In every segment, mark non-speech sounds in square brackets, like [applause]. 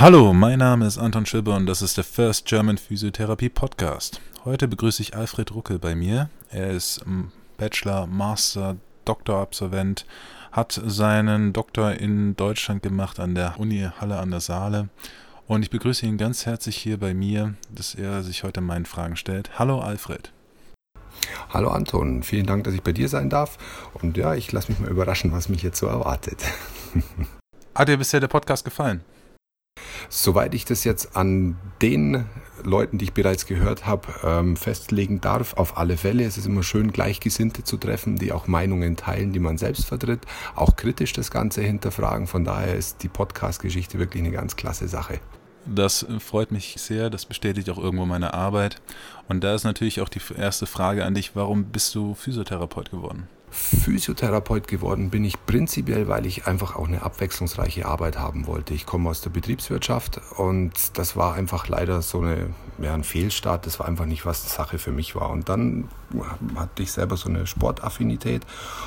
Hallo, mein Name ist Anton Schibber und das ist der First German Physiotherapie Podcast. Heute begrüße ich Alfred Ruckel bei mir. Er ist Bachelor, Master, Doktorabsolvent, hat seinen Doktor in Deutschland gemacht an der Uni Halle an der Saale. Und ich begrüße ihn ganz herzlich hier bei mir, dass er sich heute meinen Fragen stellt. Hallo Alfred. Hallo Anton, vielen Dank, dass ich bei dir sein darf. Und ja, ich lasse mich mal überraschen, was mich jetzt so erwartet. [laughs] Hat dir bisher der Podcast gefallen? Soweit ich das jetzt an den Leuten, die ich bereits gehört habe, ähm, festlegen darf, auf alle Fälle. Es ist immer schön, Gleichgesinnte zu treffen, die auch Meinungen teilen, die man selbst vertritt, auch kritisch das Ganze hinterfragen. Von daher ist die Podcast-Geschichte wirklich eine ganz klasse Sache. Das freut mich sehr, das bestätigt auch irgendwo meine Arbeit. Und da ist natürlich auch die erste Frage an dich, warum bist du Physiotherapeut geworden? Physiotherapeut geworden bin ich prinzipiell, weil ich einfach auch eine abwechslungsreiche Arbeit haben wollte. Ich komme aus der Betriebswirtschaft und das war einfach leider so eine, ja, ein Fehlstart. Das war einfach nicht, was die Sache für mich war. Und dann hatte ich selber so eine Sportaffinität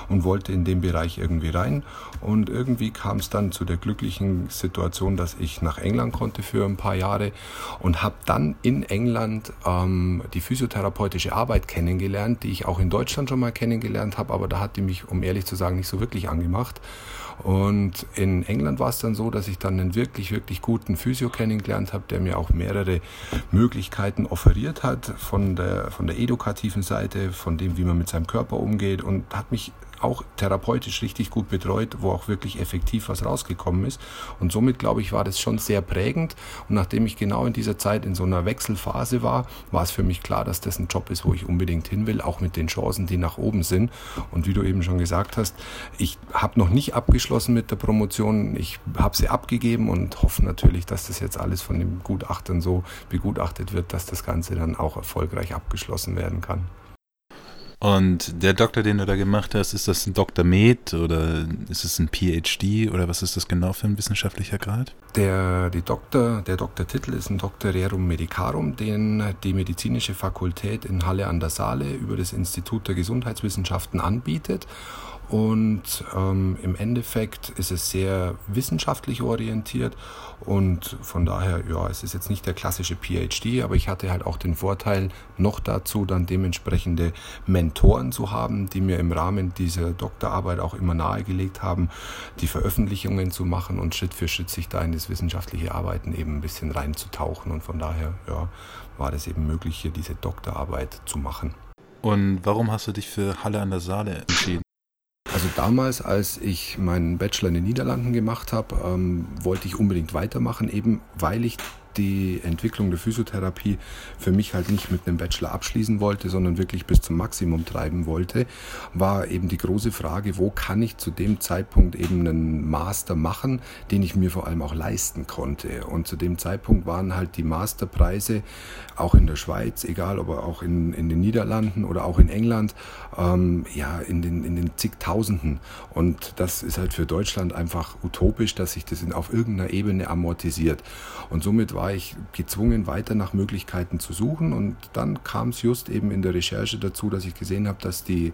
und wollte in den Bereich irgendwie rein. Und irgendwie kam es dann zu der glücklichen Situation, dass ich nach England konnte für ein paar Jahre und habe dann in England ähm, die physiotherapeutische Arbeit kennengelernt, die ich auch in Deutschland schon mal kennengelernt habe, aber da hat die mich, um ehrlich zu sagen, nicht so wirklich angemacht. Und in England war es dann so, dass ich dann einen wirklich, wirklich guten Physio kennengelernt habe, der mir auch mehrere Möglichkeiten offeriert hat von der, von der edukativen Seite, von dem, wie man mit seinem Körper umgeht und hat mich auch therapeutisch richtig gut betreut, wo auch wirklich effektiv was rausgekommen ist. Und somit, glaube ich, war das schon sehr prägend. Und nachdem ich genau in dieser Zeit in so einer Wechselphase war, war es für mich klar, dass das ein Job ist, wo ich unbedingt hin will, auch mit den Chancen, die nach oben sind. Und wie du eben schon gesagt hast, ich habe noch nicht abgeschlossen mit der Promotion. Ich habe sie abgegeben und hoffe natürlich, dass das jetzt alles von den Gutachtern so begutachtet wird, dass das Ganze dann auch erfolgreich abgeschlossen werden kann. Und der Doktor, den du da gemacht hast, ist das ein Dr. Med oder ist es ein PhD oder was ist das genau für ein wissenschaftlicher Grad? Der, die Doktor, der Doktortitel ist ein Doctorerum Medicarum, den die medizinische Fakultät in Halle an der Saale über das Institut der Gesundheitswissenschaften anbietet. Und ähm, im Endeffekt ist es sehr wissenschaftlich orientiert und von daher, ja, es ist jetzt nicht der klassische PhD, aber ich hatte halt auch den Vorteil, noch dazu dann dementsprechende Mentoren zu haben, die mir im Rahmen dieser Doktorarbeit auch immer nahegelegt haben, die Veröffentlichungen zu machen und Schritt für Schritt sich da in das wissenschaftliche Arbeiten eben ein bisschen reinzutauchen. Und von daher, ja, war das eben möglich, hier diese Doktorarbeit zu machen. Und warum hast du dich für Halle an der Saale entschieden? Also damals, als ich meinen Bachelor in den Niederlanden gemacht habe, ähm, wollte ich unbedingt weitermachen, eben weil ich die Entwicklung der Physiotherapie für mich halt nicht mit einem Bachelor abschließen wollte, sondern wirklich bis zum Maximum treiben wollte, war eben die große Frage, wo kann ich zu dem Zeitpunkt eben einen Master machen, den ich mir vor allem auch leisten konnte. Und zu dem Zeitpunkt waren halt die Masterpreise auch in der Schweiz, egal ob auch in, in den Niederlanden oder auch in England, ähm, ja, in den, in den zigtausenden. Und das ist halt für Deutschland einfach utopisch, dass sich das in, auf irgendeiner Ebene amortisiert. Und somit war war ich gezwungen, weiter nach Möglichkeiten zu suchen. Und dann kam es just eben in der Recherche dazu, dass ich gesehen habe, dass die,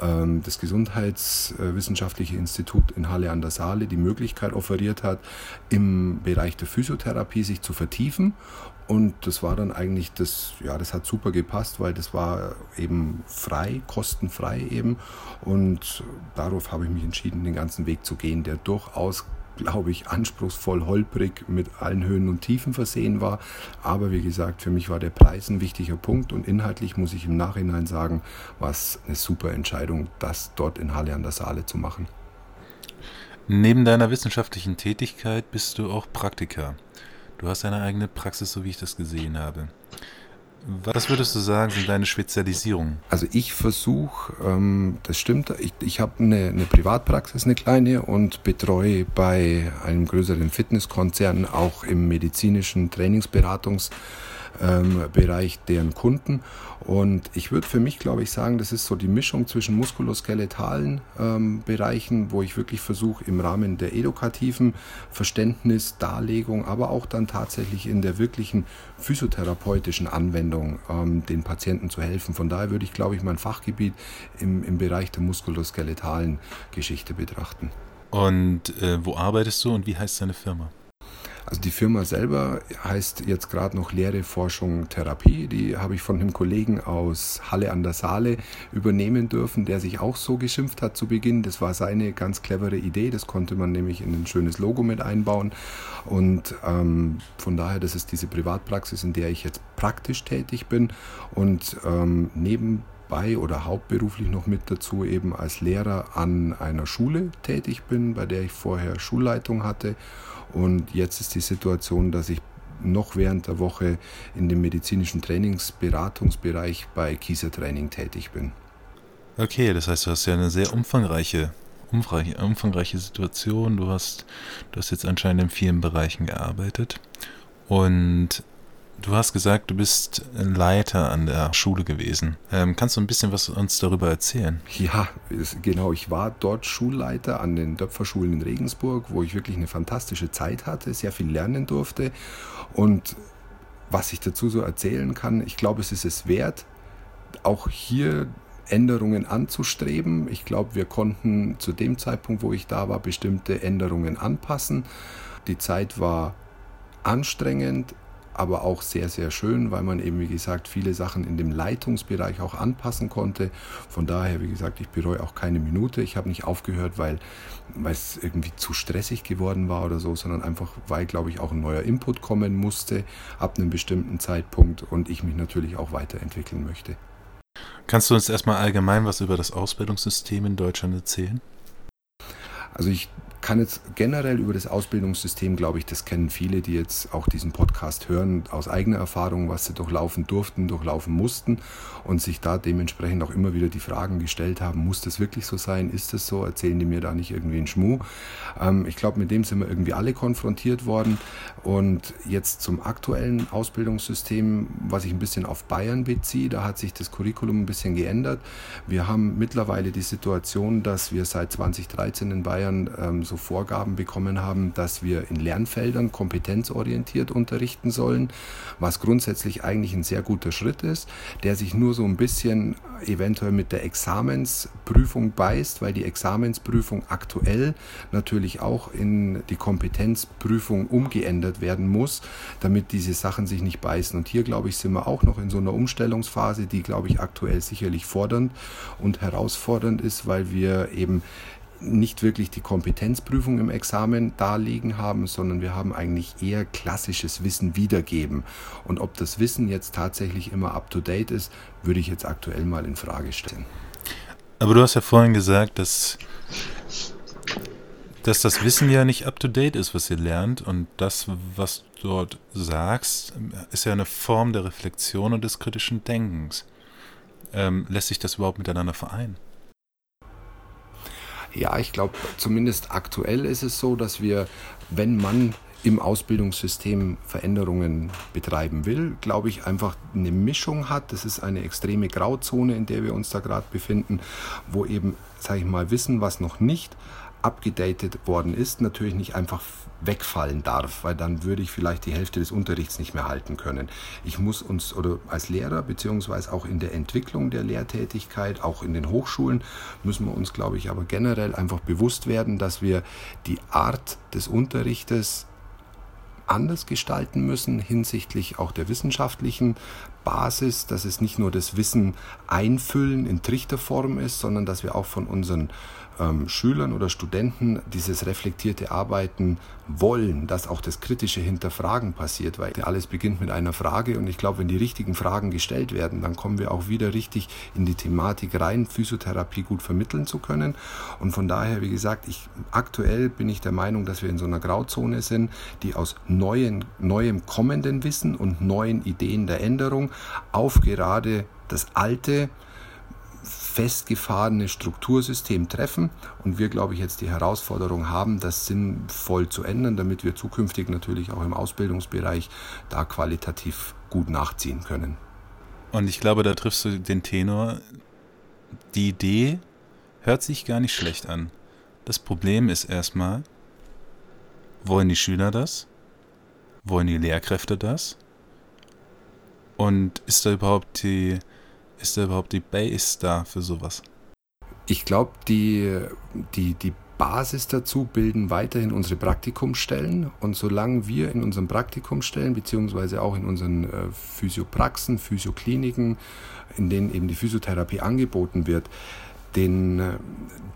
ähm, das Gesundheitswissenschaftliche Institut in Halle an der Saale die Möglichkeit offeriert hat, im Bereich der Physiotherapie sich zu vertiefen. Und das war dann eigentlich das, ja, das hat super gepasst, weil das war eben frei, kostenfrei eben. Und darauf habe ich mich entschieden, den ganzen Weg zu gehen, der durchaus glaube ich, anspruchsvoll, holprig mit allen Höhen und Tiefen versehen war. Aber wie gesagt, für mich war der Preis ein wichtiger Punkt und inhaltlich muss ich im Nachhinein sagen, war es eine super Entscheidung, das dort in Halle an der Saale zu machen. Neben deiner wissenschaftlichen Tätigkeit bist du auch Praktiker. Du hast deine eigene Praxis, so wie ich das gesehen habe. Was würdest du sagen, sind deine Spezialisierungen? Also ich versuche, ähm, das stimmt, ich, ich habe eine, eine Privatpraxis, eine kleine und betreue bei einem größeren Fitnesskonzern auch im medizinischen Trainingsberatungs- ähm, deren Kunden. Und ich würde für mich, glaube ich, sagen, das ist so die Mischung zwischen muskuloskeletalen ähm, Bereichen, wo ich wirklich versuche, im Rahmen der edukativen Verständnis, Darlegung, aber auch dann tatsächlich in der wirklichen physiotherapeutischen Anwendung ähm, den Patienten zu helfen. Von daher würde ich, glaube ich, mein Fachgebiet im, im Bereich der muskuloskeletalen Geschichte betrachten. Und äh, wo arbeitest du und wie heißt deine Firma? Also die Firma selber heißt jetzt gerade noch Lehre, Forschung, Therapie. Die habe ich von einem Kollegen aus Halle an der Saale übernehmen dürfen, der sich auch so geschimpft hat zu Beginn. Das war seine ganz clevere Idee. Das konnte man nämlich in ein schönes Logo mit einbauen. Und ähm, von daher, das ist diese Privatpraxis, in der ich jetzt praktisch tätig bin und ähm, neben bei oder hauptberuflich noch mit dazu eben als Lehrer an einer Schule tätig bin, bei der ich vorher Schulleitung hatte. Und jetzt ist die Situation, dass ich noch während der Woche in dem medizinischen Trainingsberatungsbereich bei Kieser Training tätig bin. Okay, das heißt, du hast ja eine sehr umfangreiche, umfangreiche, umfangreiche Situation. Du hast, du hast jetzt anscheinend in vielen Bereichen gearbeitet. Und Du hast gesagt, du bist Leiter an der Schule gewesen. Ähm, kannst du ein bisschen was uns darüber erzählen? Ja, genau. Ich war dort Schulleiter an den Döpferschulen in Regensburg, wo ich wirklich eine fantastische Zeit hatte, sehr viel lernen durfte. Und was ich dazu so erzählen kann, ich glaube, es ist es wert, auch hier Änderungen anzustreben. Ich glaube, wir konnten zu dem Zeitpunkt, wo ich da war, bestimmte Änderungen anpassen. Die Zeit war anstrengend, aber auch sehr, sehr schön, weil man eben, wie gesagt, viele Sachen in dem Leitungsbereich auch anpassen konnte. Von daher, wie gesagt, ich bereue auch keine Minute. Ich habe nicht aufgehört, weil, weil es irgendwie zu stressig geworden war oder so, sondern einfach, weil, glaube ich, auch ein neuer Input kommen musste ab einem bestimmten Zeitpunkt und ich mich natürlich auch weiterentwickeln möchte. Kannst du uns erstmal allgemein was über das Ausbildungssystem in Deutschland erzählen? Also ich kann jetzt generell über das Ausbildungssystem, glaube ich, das kennen viele, die jetzt auch diesen Podcast hören, aus eigener Erfahrung, was sie durchlaufen durften, durchlaufen mussten und sich da dementsprechend auch immer wieder die Fragen gestellt haben, muss das wirklich so sein? Ist das so? Erzählen die mir da nicht irgendwie einen Schmuh? Ähm, ich glaube, mit dem sind wir irgendwie alle konfrontiert worden. Und jetzt zum aktuellen Ausbildungssystem, was ich ein bisschen auf Bayern beziehe, da hat sich das Curriculum ein bisschen geändert. Wir haben mittlerweile die Situation, dass wir seit 2013 in Bayern ähm, so Vorgaben bekommen haben, dass wir in Lernfeldern kompetenzorientiert unterrichten sollen, was grundsätzlich eigentlich ein sehr guter Schritt ist, der sich nur so ein bisschen eventuell mit der Examensprüfung beißt, weil die Examensprüfung aktuell natürlich auch in die Kompetenzprüfung umgeändert werden muss, damit diese Sachen sich nicht beißen. Und hier, glaube ich, sind wir auch noch in so einer Umstellungsphase, die, glaube ich, aktuell sicherlich fordernd und herausfordernd ist, weil wir eben nicht wirklich die Kompetenzprüfung im Examen darlegen haben, sondern wir haben eigentlich eher klassisches Wissen wiedergeben. Und ob das Wissen jetzt tatsächlich immer up-to-date ist, würde ich jetzt aktuell mal in Frage stellen. Aber du hast ja vorhin gesagt, dass, dass das Wissen ja nicht up-to-date ist, was ihr lernt. Und das, was du dort sagst, ist ja eine Form der Reflexion und des kritischen Denkens. Ähm, lässt sich das überhaupt miteinander vereinen? Ja, ich glaube, zumindest aktuell ist es so, dass wir, wenn man im Ausbildungssystem Veränderungen betreiben will, glaube ich, einfach eine Mischung hat. Das ist eine extreme Grauzone, in der wir uns da gerade befinden, wo eben, sage ich mal, Wissen, was noch nicht abgedatet worden ist, natürlich nicht einfach wegfallen darf, weil dann würde ich vielleicht die Hälfte des Unterrichts nicht mehr halten können. Ich muss uns oder als Lehrer beziehungsweise auch in der Entwicklung der Lehrtätigkeit, auch in den Hochschulen, müssen wir uns, glaube ich, aber generell einfach bewusst werden, dass wir die Art des Unterrichtes anders gestalten müssen hinsichtlich auch der wissenschaftlichen Basis, dass es nicht nur das Wissen einfüllen in Trichterform ist, sondern dass wir auch von unseren ähm, Schülern oder Studenten dieses reflektierte Arbeiten wollen, dass auch das kritische Hinterfragen passiert, weil alles beginnt mit einer Frage und ich glaube, wenn die richtigen Fragen gestellt werden, dann kommen wir auch wieder richtig in die Thematik rein, Physiotherapie gut vermitteln zu können. Und von daher, wie gesagt, ich aktuell bin ich der Meinung, dass wir in so einer Grauzone sind, die aus neuen, neuem kommenden Wissen und neuen Ideen der Änderung auf gerade das alte festgefahrene Struktursystem treffen und wir, glaube ich, jetzt die Herausforderung haben, das sinnvoll zu ändern, damit wir zukünftig natürlich auch im Ausbildungsbereich da qualitativ gut nachziehen können. Und ich glaube, da triffst du den Tenor. Die Idee hört sich gar nicht schlecht an. Das Problem ist erstmal, wollen die Schüler das? Wollen die Lehrkräfte das? Und ist da überhaupt die, ist da überhaupt die Base da für sowas? Ich glaube, die, die, die Basis dazu bilden weiterhin unsere Praktikumsstellen. Und solange wir in unseren Praktikumsstellen, beziehungsweise auch in unseren äh, Physiopraxen, Physiokliniken, in denen eben die Physiotherapie angeboten wird, den, äh,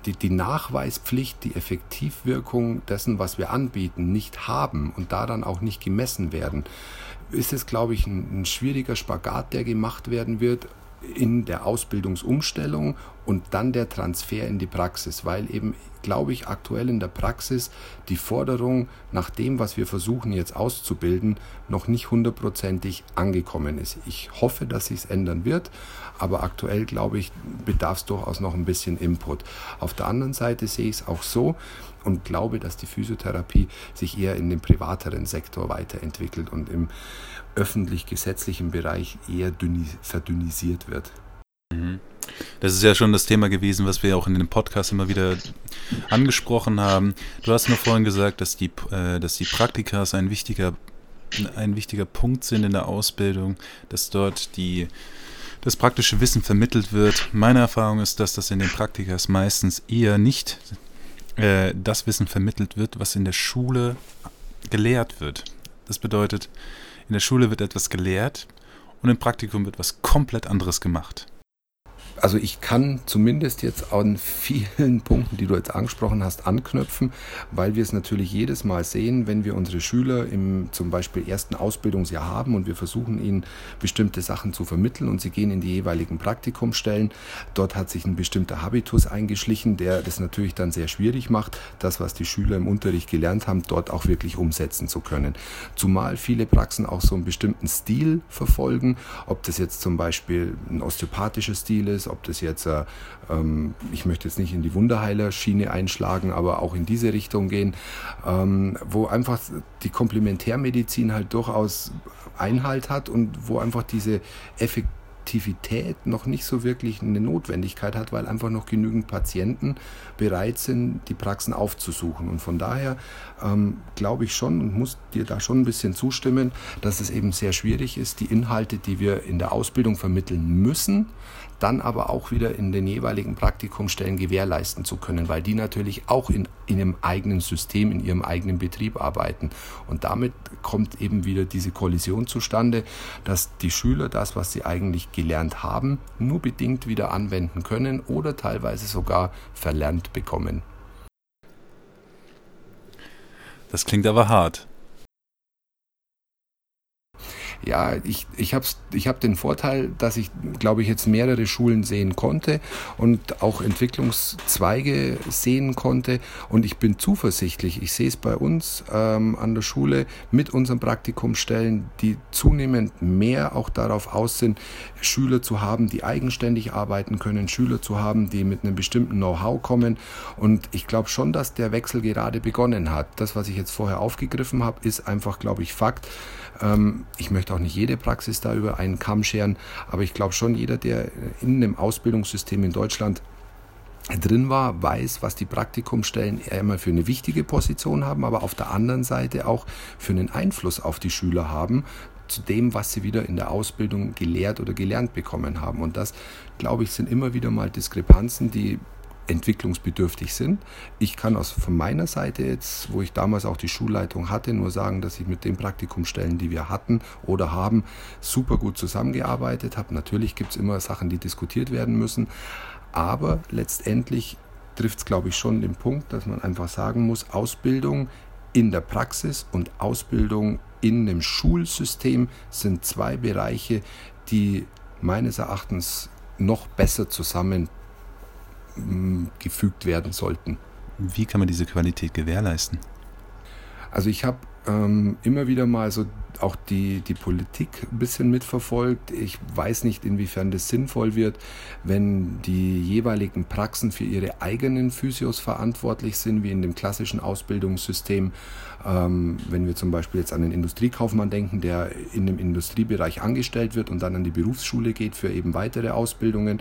die, die Nachweispflicht, die Effektivwirkung dessen, was wir anbieten, nicht haben und daran auch nicht gemessen werden, ist es, glaube ich, ein, ein schwieriger Spagat, der gemacht werden wird in der Ausbildungsumstellung und dann der Transfer in die Praxis, weil eben, glaube ich, aktuell in der Praxis die Forderung nach dem, was wir versuchen jetzt auszubilden, noch nicht hundertprozentig angekommen ist. Ich hoffe, dass sich es ändern wird, aber aktuell, glaube ich, bedarf es durchaus noch ein bisschen Input. Auf der anderen Seite sehe ich es auch so und glaube, dass die Physiotherapie sich eher in dem privateren Sektor weiterentwickelt und im öffentlich-gesetzlichen Bereich eher verdünnisiert wird. Mhm. Das ist ja schon das Thema gewesen, was wir auch in dem Podcast immer wieder angesprochen haben. Du hast nur vorhin gesagt, dass die, äh, dass die Praktikas ein wichtiger, ein wichtiger Punkt sind in der Ausbildung, dass dort die, das praktische Wissen vermittelt wird. Meine Erfahrung ist, dass das in den Praktikas meistens eher nicht äh, das Wissen vermittelt wird, was in der Schule gelehrt wird. Das bedeutet, in der Schule wird etwas gelehrt und im Praktikum wird was komplett anderes gemacht also ich kann zumindest jetzt an vielen [laughs] Punkten, die du jetzt angesprochen hast, anknüpfen, weil wir es natürlich jedes Mal sehen, wenn wir unsere Schüler im zum Beispiel ersten Ausbildungsjahr haben und wir versuchen ihnen bestimmte Sachen zu vermitteln und sie gehen in die jeweiligen Praktikumsstellen. Dort hat sich ein bestimmter Habitus eingeschlichen, der das natürlich dann sehr schwierig macht, das, was die Schüler im Unterricht gelernt haben, dort auch wirklich umsetzen zu können. Zumal viele Praxen auch so einen bestimmten Stil verfolgen, ob das jetzt zum Beispiel ein osteopathischer Stil ist, ob das jetzt, äh, ähm, ich möchte jetzt nicht in die Wunderheiler-Schiene einschlagen, aber auch in diese Richtung gehen, ähm, wo einfach die Komplementärmedizin halt durchaus Einhalt hat und wo einfach diese Effektivität noch nicht so wirklich eine Notwendigkeit hat, weil einfach noch genügend Patienten bereit sind, die Praxen aufzusuchen. Und von daher ähm, glaube ich schon und muss dir da schon ein bisschen zustimmen, dass es eben sehr schwierig ist, die Inhalte, die wir in der Ausbildung vermitteln müssen, dann aber auch wieder in den jeweiligen Praktikumsstellen gewährleisten zu können, weil die natürlich auch in, in ihrem eigenen System, in ihrem eigenen Betrieb arbeiten. Und damit kommt eben wieder diese Kollision zustande, dass die Schüler das, was sie eigentlich gelernt haben, nur bedingt wieder anwenden können oder teilweise sogar verlernt bekommen. Das klingt aber hart ja, ich, ich habe ich hab den Vorteil, dass ich, glaube ich, jetzt mehrere Schulen sehen konnte und auch Entwicklungszweige sehen konnte. Und ich bin zuversichtlich. Ich sehe es bei uns ähm, an der Schule mit unseren Praktikumsstellen, die zunehmend mehr auch darauf aus sind, Schüler zu haben, die eigenständig arbeiten können, Schüler zu haben, die mit einem bestimmten Know-how kommen. Und ich glaube schon, dass der Wechsel gerade begonnen hat. Das, was ich jetzt vorher aufgegriffen habe, ist einfach, glaube ich, Fakt. Ähm, ich möchte auch nicht jede Praxis da über einen Kamm scheren, aber ich glaube schon, jeder, der in einem Ausbildungssystem in Deutschland drin war, weiß, was die Praktikumstellen einmal für eine wichtige Position haben, aber auf der anderen Seite auch für einen Einfluss auf die Schüler haben, zu dem, was sie wieder in der Ausbildung gelehrt oder gelernt bekommen haben. Und das, glaube ich, sind immer wieder mal Diskrepanzen, die entwicklungsbedürftig sind. Ich kann aus von meiner Seite jetzt, wo ich damals auch die Schulleitung hatte, nur sagen, dass ich mit den Praktikumstellen, die wir hatten oder haben, super gut zusammengearbeitet habe. Natürlich gibt es immer Sachen, die diskutiert werden müssen, aber letztendlich trifft es, glaube ich, schon den Punkt, dass man einfach sagen muss, Ausbildung in der Praxis und Ausbildung in dem Schulsystem sind zwei Bereiche, die meines Erachtens noch besser zusammen gefügt werden sollten. Wie kann man diese Qualität gewährleisten? Also ich habe ähm, immer wieder mal so auch die, die Politik ein bisschen mitverfolgt. Ich weiß nicht, inwiefern das sinnvoll wird, wenn die jeweiligen Praxen für ihre eigenen Physios verantwortlich sind, wie in dem klassischen Ausbildungssystem. Ähm, wenn wir zum Beispiel jetzt an den Industriekaufmann denken, der in dem Industriebereich angestellt wird und dann an die Berufsschule geht für eben weitere Ausbildungen.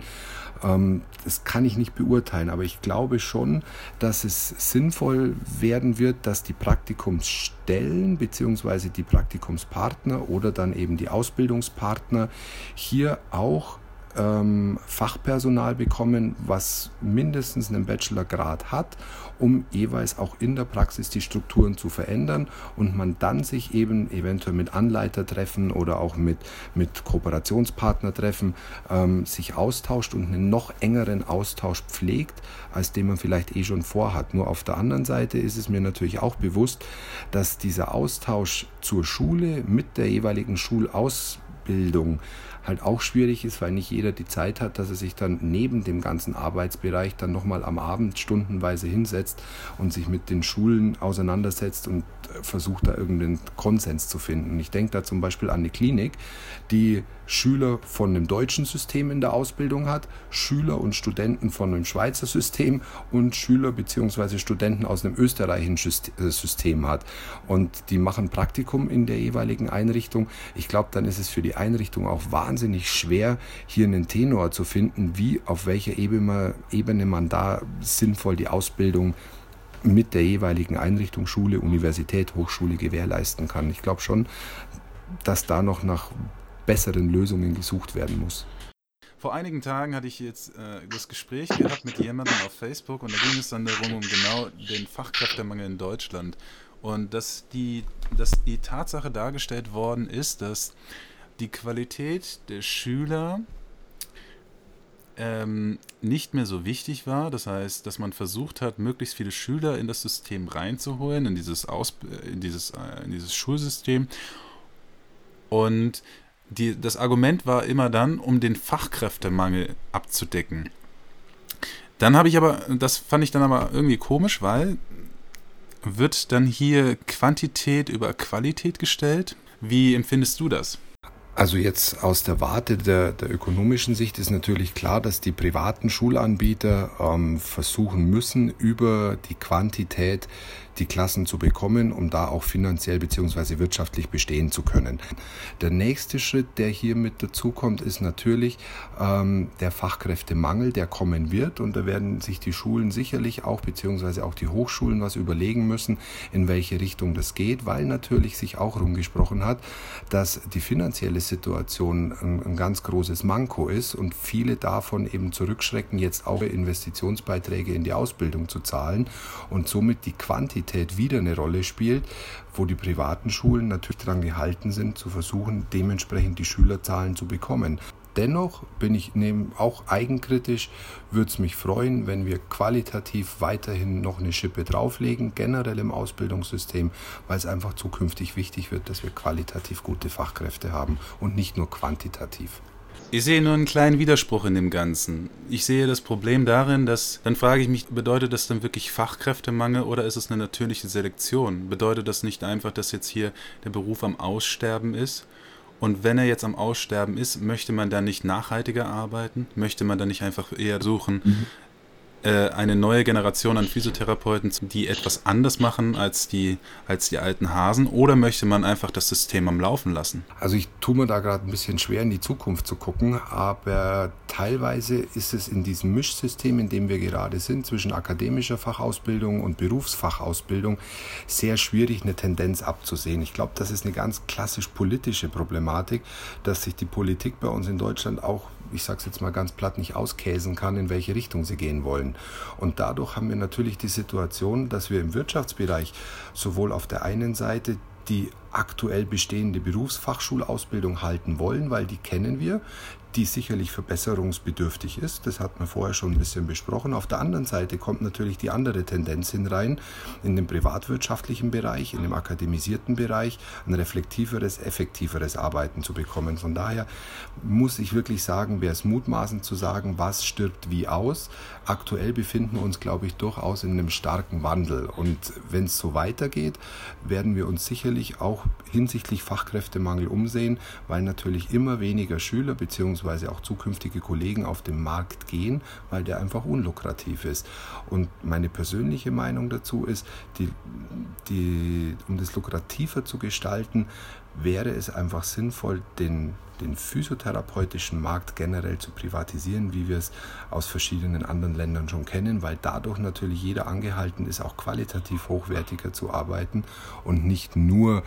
Ähm, das kann ich nicht beurteilen, aber ich glaube schon, dass es sinnvoll werden wird, dass die Praktikumsstellen bzw. die Praktikumspartner oder dann eben die Ausbildungspartner hier auch ähm, Fachpersonal bekommen, was mindestens einen Bachelorgrad hat, um jeweils auch in der Praxis die Strukturen zu verändern und man dann sich eben eventuell mit Anleiter treffen oder auch mit, mit Kooperationspartner treffen, ähm, sich austauscht und einen noch engeren Austausch pflegt, als den man vielleicht eh schon vorhat. Nur auf der anderen Seite ist es mir natürlich auch bewusst, dass dieser Austausch zur Schule mit der jeweiligen Schulausbildung halt auch schwierig ist, weil nicht jeder die Zeit hat, dass er sich dann neben dem ganzen Arbeitsbereich dann nochmal am Abend stundenweise hinsetzt und sich mit den Schulen auseinandersetzt und äh, versucht da irgendeinen Konsens zu finden. Ich denke da zum Beispiel an eine Klinik, die Schüler von dem deutschen System in der Ausbildung hat, Schüler und Studenten von dem Schweizer System und Schüler bzw. Studenten aus dem österreichischen äh, System hat. Und die machen Praktikum in der jeweiligen Einrichtung. Ich glaube, dann ist es für die Einrichtung auch wahnsinnig schwer, hier einen Tenor zu finden, wie auf welcher Ebene man da sinnvoll die Ausbildung mit der jeweiligen Einrichtung, Schule, Universität, Hochschule gewährleisten kann. Ich glaube schon, dass da noch nach besseren Lösungen gesucht werden muss. Vor einigen Tagen hatte ich jetzt äh, das Gespräch gehabt mit jemandem auf Facebook und da ging es dann darum, um genau den Fachkräftemangel in Deutschland. Und dass die, dass die Tatsache dargestellt worden ist, dass die Qualität der Schüler ähm, nicht mehr so wichtig war. Das heißt, dass man versucht hat, möglichst viele Schüler in das System reinzuholen, in dieses, Aus in dieses, äh, in dieses Schulsystem. Und die, das Argument war immer dann, um den Fachkräftemangel abzudecken. Dann habe ich aber, das fand ich dann aber irgendwie komisch, weil wird dann hier Quantität über Qualität gestellt? Wie empfindest du das? Also jetzt aus der Warte der, der ökonomischen Sicht ist natürlich klar, dass die privaten Schulanbieter ähm, versuchen müssen, über die Quantität die Klassen zu bekommen, um da auch finanziell bzw. wirtschaftlich bestehen zu können. Der nächste Schritt, der hier mit dazukommt, ist natürlich ähm, der Fachkräftemangel, der kommen wird. Und da werden sich die Schulen sicherlich auch bzw. auch die Hochschulen was überlegen müssen, in welche Richtung das geht, weil natürlich sich auch rumgesprochen hat, dass die finanzielle Situation ein, ein ganz großes Manko ist und viele davon eben zurückschrecken, jetzt auch Investitionsbeiträge in die Ausbildung zu zahlen und somit die Quantität Qualität wieder eine Rolle spielt, wo die privaten Schulen natürlich daran gehalten sind, zu versuchen, dementsprechend die Schülerzahlen zu bekommen. Dennoch bin ich auch eigenkritisch, würde es mich freuen, wenn wir qualitativ weiterhin noch eine Schippe drauflegen, generell im Ausbildungssystem, weil es einfach zukünftig wichtig wird, dass wir qualitativ gute Fachkräfte haben und nicht nur quantitativ. Ich sehe nur einen kleinen Widerspruch in dem Ganzen. Ich sehe das Problem darin, dass, dann frage ich mich, bedeutet das dann wirklich Fachkräftemangel oder ist es eine natürliche Selektion? Bedeutet das nicht einfach, dass jetzt hier der Beruf am Aussterben ist? Und wenn er jetzt am Aussterben ist, möchte man dann nicht nachhaltiger arbeiten? Möchte man dann nicht einfach eher suchen, mhm eine neue Generation an Physiotherapeuten, die etwas anders machen als die, als die alten Hasen? Oder möchte man einfach das System am Laufen lassen? Also ich tue mir da gerade ein bisschen schwer in die Zukunft zu gucken, aber teilweise ist es in diesem Mischsystem, in dem wir gerade sind, zwischen akademischer Fachausbildung und Berufsfachausbildung, sehr schwierig eine Tendenz abzusehen. Ich glaube, das ist eine ganz klassisch politische Problematik, dass sich die Politik bei uns in Deutschland auch ich sage es jetzt mal ganz platt, nicht auskäsen kann, in welche Richtung sie gehen wollen. Und dadurch haben wir natürlich die Situation, dass wir im Wirtschaftsbereich sowohl auf der einen Seite die aktuell bestehende Berufsfachschulausbildung halten wollen, weil die kennen wir die sicherlich verbesserungsbedürftig ist. Das hat man vorher schon ein bisschen besprochen. Auf der anderen Seite kommt natürlich die andere Tendenz hinein, in dem privatwirtschaftlichen Bereich, in dem akademisierten Bereich, ein reflektiveres, effektiveres Arbeiten zu bekommen. Von daher muss ich wirklich sagen, wäre es mutmaßend zu sagen, was stirbt wie aus. Aktuell befinden wir uns, glaube ich, durchaus in einem starken Wandel. Und wenn es so weitergeht, werden wir uns sicherlich auch hinsichtlich Fachkräftemangel umsehen, weil natürlich immer weniger Schüler bzw beziehungsweise auch zukünftige Kollegen auf den Markt gehen, weil der einfach unlukrativ ist. Und meine persönliche Meinung dazu ist, die, die, um das lukrativer zu gestalten, wäre es einfach sinnvoll, den, den physiotherapeutischen Markt generell zu privatisieren, wie wir es aus verschiedenen anderen Ländern schon kennen, weil dadurch natürlich jeder angehalten ist, auch qualitativ hochwertiger zu arbeiten und nicht nur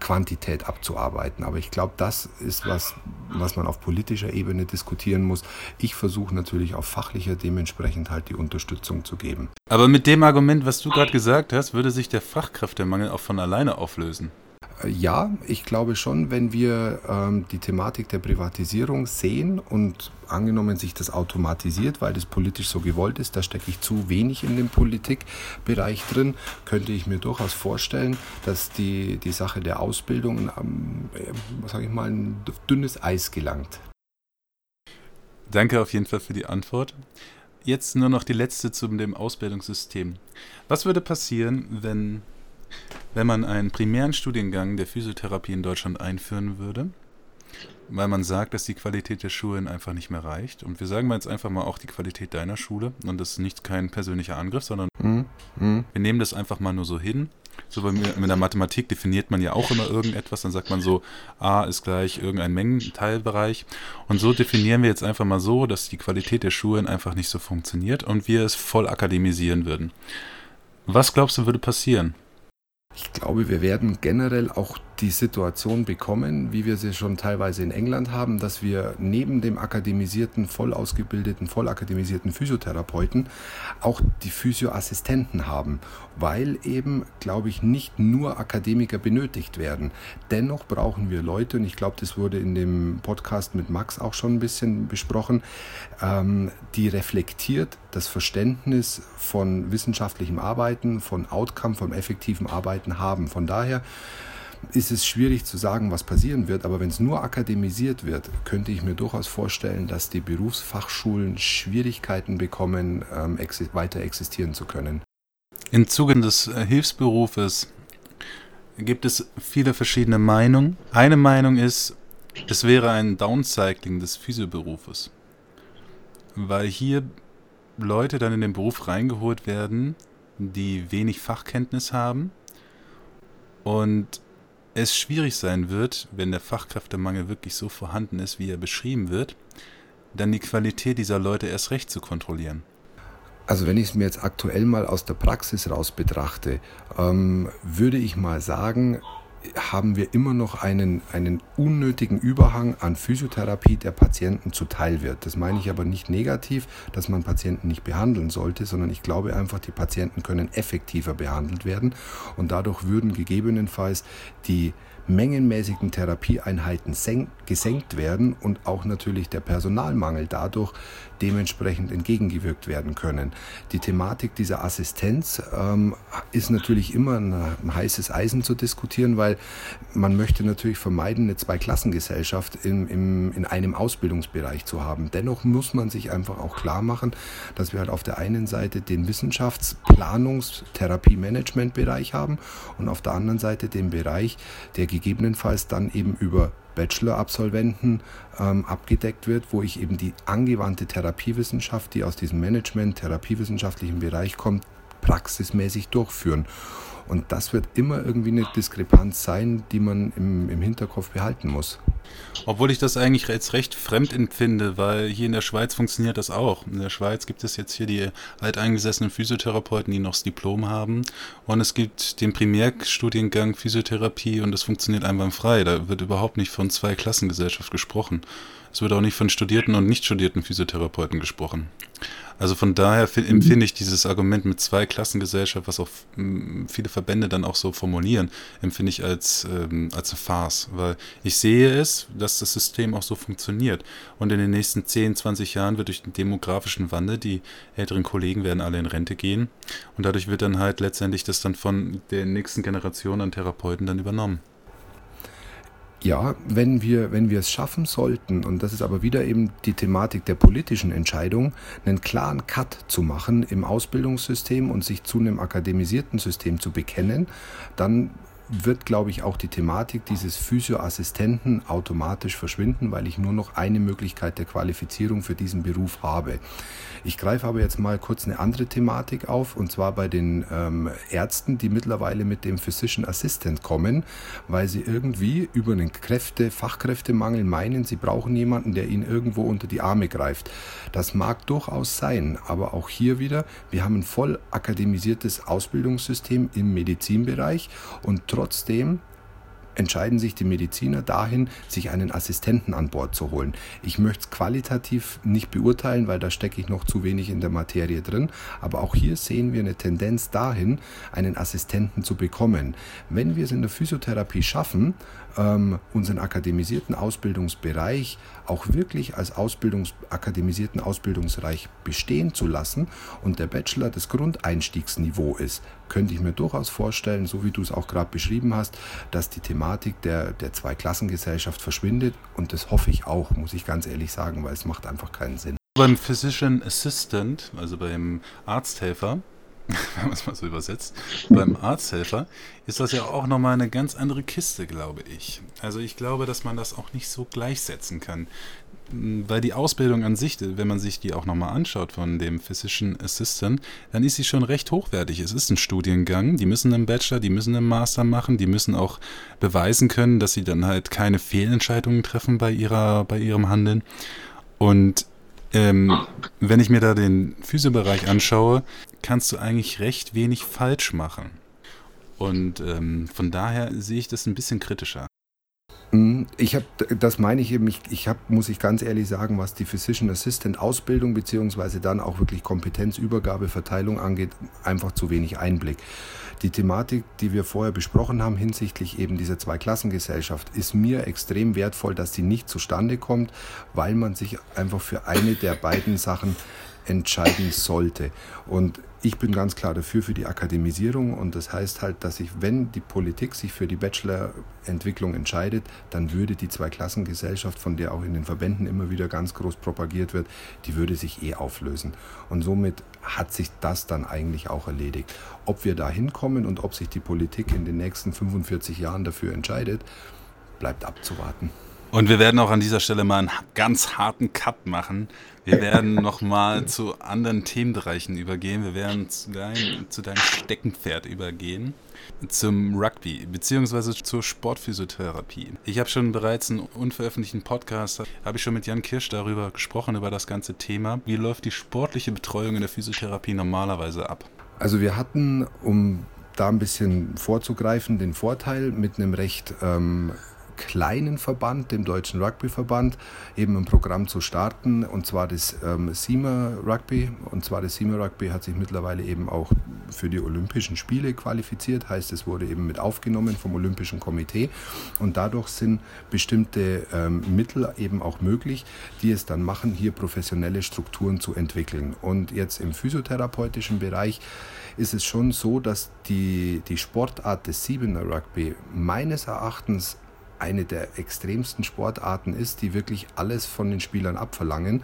Quantität abzuarbeiten. Aber ich glaube, das ist was, was man auf politischer Ebene diskutieren muss. Ich versuche natürlich auf fachlicher dementsprechend halt die Unterstützung zu geben. Aber mit dem Argument, was du gerade gesagt hast, würde sich der Fachkräftemangel auch von alleine auflösen. Äh, ja, ich glaube schon, wenn wir ähm, die Thematik der Privatisierung sehen und angenommen sich das automatisiert, weil das politisch so gewollt ist, da stecke ich zu wenig in dem Politikbereich drin, könnte ich mir durchaus vorstellen, dass die, die Sache der Ausbildung, ähm, sage ich mal, ein dünnes Eis gelangt. Danke auf jeden Fall für die Antwort. Jetzt nur noch die letzte zu dem Ausbildungssystem. Was würde passieren, wenn wenn man einen primären Studiengang der Physiotherapie in Deutschland einführen würde, weil man sagt, dass die Qualität der Schulen einfach nicht mehr reicht. Und wir sagen jetzt einfach mal auch die Qualität deiner Schule. Und das ist nicht kein persönlicher Angriff, sondern mhm. Mhm. wir nehmen das einfach mal nur so hin. So bei mir, in der Mathematik definiert man ja auch immer irgendetwas. Dann sagt man so, A ist gleich irgendein Mengenteilbereich. Und so definieren wir jetzt einfach mal so, dass die Qualität der Schulen einfach nicht so funktioniert und wir es voll akademisieren würden. Was glaubst du würde passieren? Ich glaube, wir werden generell auch die Situation bekommen, wie wir sie schon teilweise in England haben, dass wir neben dem akademisierten, voll ausgebildeten, voll akademisierten Physiotherapeuten auch die Physioassistenten haben, weil eben, glaube ich, nicht nur Akademiker benötigt werden. Dennoch brauchen wir Leute, und ich glaube, das wurde in dem Podcast mit Max auch schon ein bisschen besprochen, ähm, die reflektiert das Verständnis von wissenschaftlichem Arbeiten, von Outcome, vom effektiven Arbeiten haben. Von daher ist es schwierig zu sagen, was passieren wird. Aber wenn es nur akademisiert wird, könnte ich mir durchaus vorstellen, dass die Berufsfachschulen Schwierigkeiten bekommen, ähm, exi weiter existieren zu können. Im Zuge des äh, Hilfsberufes gibt es viele verschiedene Meinungen. Eine Meinung ist, es wäre ein Downcycling des Physioberufes. Weil hier Leute dann in den Beruf reingeholt werden, die wenig Fachkenntnis haben und es schwierig sein wird, wenn der Fachkräftemangel wirklich so vorhanden ist, wie er beschrieben wird, dann die Qualität dieser Leute erst recht zu kontrollieren. Also wenn ich es mir jetzt aktuell mal aus der Praxis raus betrachte, ähm, würde ich mal sagen, haben wir immer noch einen, einen unnötigen Überhang an Physiotherapie, der Patienten zuteil wird. Das meine ich aber nicht negativ, dass man Patienten nicht behandeln sollte, sondern ich glaube einfach, die Patienten können effektiver behandelt werden und dadurch würden gegebenenfalls die mengenmäßigen Therapieeinheiten gesenkt werden und auch natürlich der Personalmangel dadurch dementsprechend entgegengewirkt werden können. Die Thematik dieser Assistenz ähm, ist natürlich immer ein, ein, heißes Eisen zu diskutieren, weil man möchte natürlich vermeiden, eine Zweiklassengesellschaft im, im, in einem Ausbildungsbereich zu haben. Dennoch muss man sich einfach auch klar machen, dass wir halt auf der einen Seite den Wissenschaftsplanungs-, Therapie-Management-Bereich haben und auf der anderen Seite den Bereich, der gegebenenfalls dann eben über Bachelor-Absolventen ähm, abgedeckt wird, wo ich eben die angewandte Therapiewissenschaft, die aus diesem Management, therapiewissenschaftlichen Bereich kommt, praxismäßig durchführen. Und das wird immer irgendwie eine Diskrepanz sein, die man im, im Hinterkopf behalten muss. Obwohl ich das eigentlich jetzt recht fremd empfinde, weil hier in der Schweiz funktioniert das auch. In der Schweiz gibt es jetzt hier die alteingesessenen Physiotherapeuten, die noch das Diplom haben. Und es gibt den Primärstudiengang Physiotherapie und das funktioniert einwandfrei. Da wird überhaupt nicht von zwei Klassengesellschaft gesprochen. Es wird auch nicht von studierten und nicht studierten Physiotherapeuten gesprochen. Also von daher empfinde ich dieses Argument mit zwei Klassengesellschaft, was auch viele Verbände dann auch so formulieren, empfinde ich als, ähm, als eine Farce. Weil ich sehe es, dass das System auch so funktioniert. Und in den nächsten 10, 20 Jahren wird durch den demografischen Wandel, die älteren Kollegen werden alle in Rente gehen. Und dadurch wird dann halt letztendlich das dann von der nächsten Generation an Therapeuten dann übernommen. Ja, wenn wir, wenn wir es schaffen sollten, und das ist aber wieder eben die Thematik der politischen Entscheidung, einen klaren Cut zu machen im Ausbildungssystem und sich zu einem akademisierten System zu bekennen, dann wird, glaube ich, auch die Thematik dieses Physioassistenten automatisch verschwinden, weil ich nur noch eine Möglichkeit der Qualifizierung für diesen Beruf habe. Ich greife aber jetzt mal kurz eine andere Thematik auf, und zwar bei den ähm, Ärzten, die mittlerweile mit dem Physician Assistant kommen, weil sie irgendwie über einen Kräfte, Fachkräftemangel meinen, sie brauchen jemanden, der ihnen irgendwo unter die Arme greift. Das mag durchaus sein, aber auch hier wieder, wir haben ein voll akademisiertes Ausbildungssystem im Medizinbereich und trotzdem entscheiden sich die Mediziner dahin, sich einen Assistenten an Bord zu holen. Ich möchte es qualitativ nicht beurteilen, weil da stecke ich noch zu wenig in der Materie drin. Aber auch hier sehen wir eine Tendenz dahin, einen Assistenten zu bekommen. Wenn wir es in der Physiotherapie schaffen, ähm, unseren akademisierten Ausbildungsbereich auch wirklich als Ausbildungs akademisierten Ausbildungsbereich bestehen zu lassen und der Bachelor das Grundeinstiegsniveau ist, könnte ich mir durchaus vorstellen, so wie du es auch gerade beschrieben hast, dass die Thematik der, der Zweiklassengesellschaft verschwindet und das hoffe ich auch, muss ich ganz ehrlich sagen, weil es macht einfach keinen Sinn. Beim Physician Assistant, also beim Arzthelfer, [laughs] wenn man es mal so übersetzt, beim Arzthelfer ist das ja auch nochmal eine ganz andere Kiste, glaube ich. Also ich glaube, dass man das auch nicht so gleichsetzen kann. Weil die Ausbildung an sich, wenn man sich die auch nochmal anschaut von dem Physician Assistant, dann ist sie schon recht hochwertig. Es ist ein Studiengang, die müssen einen Bachelor, die müssen einen Master machen, die müssen auch beweisen können, dass sie dann halt keine Fehlentscheidungen treffen bei, ihrer, bei ihrem Handeln. Und ähm, wenn ich mir da den Physiobereich anschaue, kannst du eigentlich recht wenig falsch machen. Und ähm, von daher sehe ich das ein bisschen kritischer. Mhm. Ich habe, das meine ich eben, ich, ich habe, muss ich ganz ehrlich sagen, was die Physician Assistant Ausbildung beziehungsweise dann auch wirklich Kompetenzübergabe, Verteilung angeht, einfach zu wenig Einblick. Die Thematik, die wir vorher besprochen haben hinsichtlich eben dieser Zweiklassengesellschaft, ist mir extrem wertvoll, dass sie nicht zustande kommt, weil man sich einfach für eine der beiden Sachen entscheiden sollte. Und ich bin ganz klar dafür für die Akademisierung und das heißt halt, dass ich, wenn die Politik sich für die Bachelorentwicklung entscheidet, dann würde die Zweiklassengesellschaft, von der auch in den Verbänden immer wieder ganz groß propagiert wird, die würde sich eh auflösen. Und somit hat sich das dann eigentlich auch erledigt. Ob wir da hinkommen und ob sich die Politik in den nächsten 45 Jahren dafür entscheidet, bleibt abzuwarten. Und wir werden auch an dieser Stelle mal einen ganz harten Cut machen. Wir werden [laughs] nochmal zu anderen Themenbereichen übergehen. Wir werden zu, dein, zu deinem Steckenpferd übergehen. Zum Rugby, beziehungsweise zur Sportphysiotherapie. Ich habe schon bereits einen unveröffentlichten Podcast, habe ich schon mit Jan Kirsch darüber gesprochen, über das ganze Thema. Wie läuft die sportliche Betreuung in der Physiotherapie normalerweise ab? Also wir hatten, um da ein bisschen vorzugreifen, den Vorteil mit einem recht ähm, kleinen Verband, dem Deutschen Rugbyverband, eben ein Programm zu starten, und zwar das ähm, SEMA Rugby. Und zwar das SEMA Rugby hat sich mittlerweile eben auch für die Olympischen Spiele qualifiziert, heißt es wurde eben mit aufgenommen vom Olympischen Komitee. Und dadurch sind bestimmte ähm, Mittel eben auch möglich, die es dann machen, hier professionelle Strukturen zu entwickeln. Und jetzt im physiotherapeutischen Bereich ist es schon so, dass die, die Sportart des Siebener Rugby meines Erachtens eine der extremsten Sportarten ist, die wirklich alles von den Spielern abverlangen,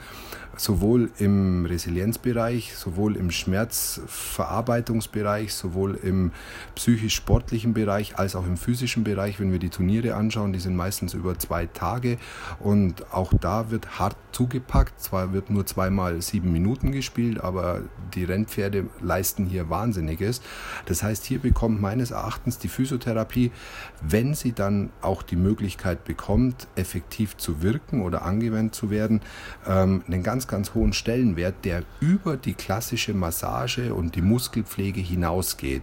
sowohl im Resilienzbereich, sowohl im Schmerzverarbeitungsbereich, sowohl im psychisch-sportlichen Bereich als auch im physischen Bereich. Wenn wir die Turniere anschauen, die sind meistens über zwei Tage und auch da wird hart zugepackt. Zwar wird nur zweimal sieben Minuten gespielt, aber die Rennpferde leisten hier Wahnsinniges. Das heißt, hier bekommt meines Erachtens die Physiotherapie, wenn sie dann auch die Möglichkeit bekommt, effektiv zu wirken oder angewendet zu werden, ähm, einen ganz, ganz hohen Stellenwert, der über die klassische Massage und die Muskelpflege hinausgeht.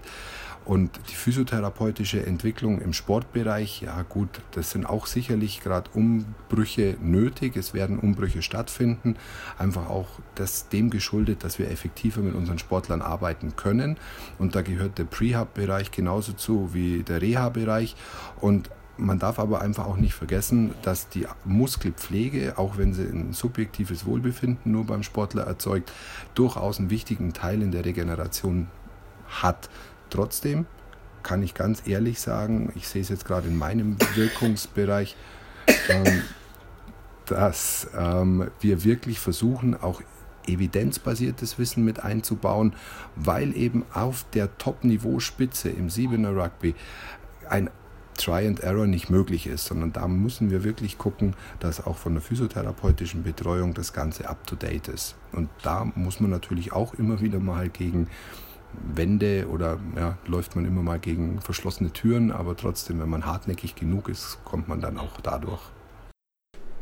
Und die physiotherapeutische Entwicklung im Sportbereich, ja gut, das sind auch sicherlich gerade Umbrüche nötig. Es werden Umbrüche stattfinden. Einfach auch das dem geschuldet, dass wir effektiver mit unseren Sportlern arbeiten können. Und da gehört der Prehab-Bereich genauso zu wie der Reha-Bereich. Und man darf aber einfach auch nicht vergessen, dass die Muskelpflege, auch wenn sie ein subjektives Wohlbefinden nur beim Sportler erzeugt, durchaus einen wichtigen Teil in der Regeneration hat. Trotzdem kann ich ganz ehrlich sagen, ich sehe es jetzt gerade in meinem Wirkungsbereich, ähm, dass ähm, wir wirklich versuchen, auch evidenzbasiertes Wissen mit einzubauen, weil eben auf der Top-Niveau-Spitze im Siebener Rugby ein Try and Error nicht möglich ist, sondern da müssen wir wirklich gucken, dass auch von der physiotherapeutischen Betreuung das Ganze up-to-date ist. Und da muss man natürlich auch immer wieder mal gegen Wände oder ja, läuft man immer mal gegen verschlossene Türen, aber trotzdem, wenn man hartnäckig genug ist, kommt man dann auch dadurch.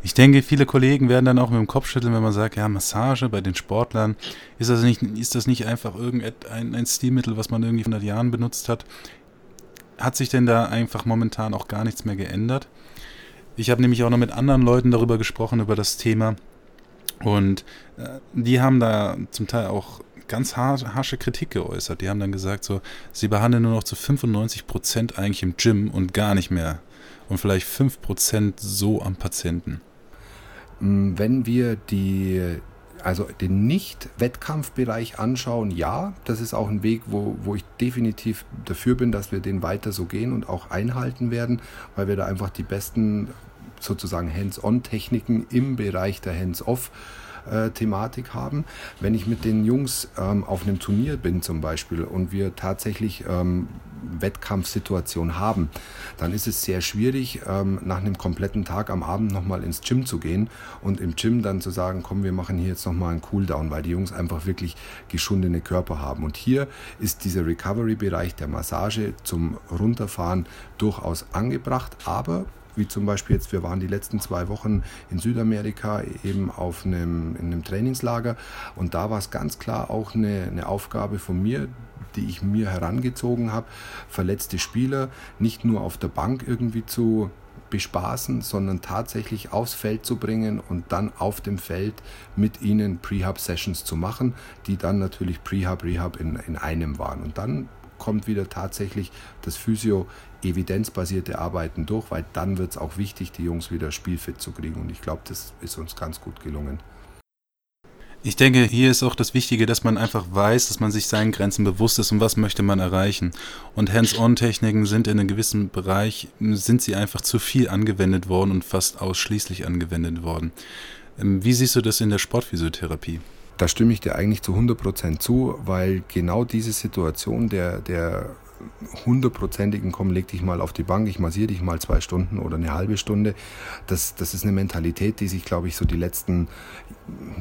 Ich denke, viele Kollegen werden dann auch mit dem Kopf schütteln, wenn man sagt, ja, Massage bei den Sportlern, ist das nicht, ist das nicht einfach irgendein ein Stilmittel, was man irgendwie 100 Jahren benutzt hat? Hat sich denn da einfach momentan auch gar nichts mehr geändert? Ich habe nämlich auch noch mit anderen Leuten darüber gesprochen, über das Thema. Und äh, die haben da zum Teil auch ganz harsche Kritik geäußert. Die haben dann gesagt, so, sie behandeln nur noch zu 95 Prozent eigentlich im Gym und gar nicht mehr. Und vielleicht 5 Prozent so am Patienten. Wenn wir die also den Nicht-Wettkampfbereich anschauen, ja, das ist auch ein Weg, wo, wo ich definitiv dafür bin, dass wir den weiter so gehen und auch einhalten werden, weil wir da einfach die besten sozusagen Hands-on-Techniken im Bereich der Hands-off äh, Thematik haben. Wenn ich mit den Jungs ähm, auf einem Turnier bin zum Beispiel und wir tatsächlich ähm, Wettkampfsituation haben, dann ist es sehr schwierig, ähm, nach einem kompletten Tag am Abend nochmal ins Gym zu gehen und im Gym dann zu sagen, komm, wir machen hier jetzt nochmal einen Cooldown, weil die Jungs einfach wirklich geschundene Körper haben. Und hier ist dieser Recovery-Bereich der Massage zum Runterfahren durchaus angebracht, aber wie zum Beispiel jetzt, wir waren die letzten zwei Wochen in Südamerika eben auf einem, in einem Trainingslager und da war es ganz klar auch eine, eine Aufgabe von mir, die ich mir herangezogen habe, verletzte Spieler nicht nur auf der Bank irgendwie zu bespaßen, sondern tatsächlich aufs Feld zu bringen und dann auf dem Feld mit ihnen Prehab-Sessions zu machen, die dann natürlich Prehab, Rehab in, in einem waren. Und dann kommt wieder tatsächlich das Physio evidenzbasierte Arbeiten durch, weil dann wird es auch wichtig, die Jungs wieder spielfit zu kriegen. Und ich glaube, das ist uns ganz gut gelungen. Ich denke, hier ist auch das Wichtige, dass man einfach weiß, dass man sich seinen Grenzen bewusst ist und was möchte man erreichen. Und Hands-on-Techniken sind in einem gewissen Bereich, sind sie einfach zu viel angewendet worden und fast ausschließlich angewendet worden. Ähm, wie siehst du das in der Sportphysiotherapie? Da stimme ich dir eigentlich zu 100% zu, weil genau diese Situation der, der hundertprozentigen, komm, leg dich mal auf die Bank, ich massiere dich mal zwei Stunden oder eine halbe Stunde. Das, das ist eine Mentalität, die sich, glaube ich, so die letzten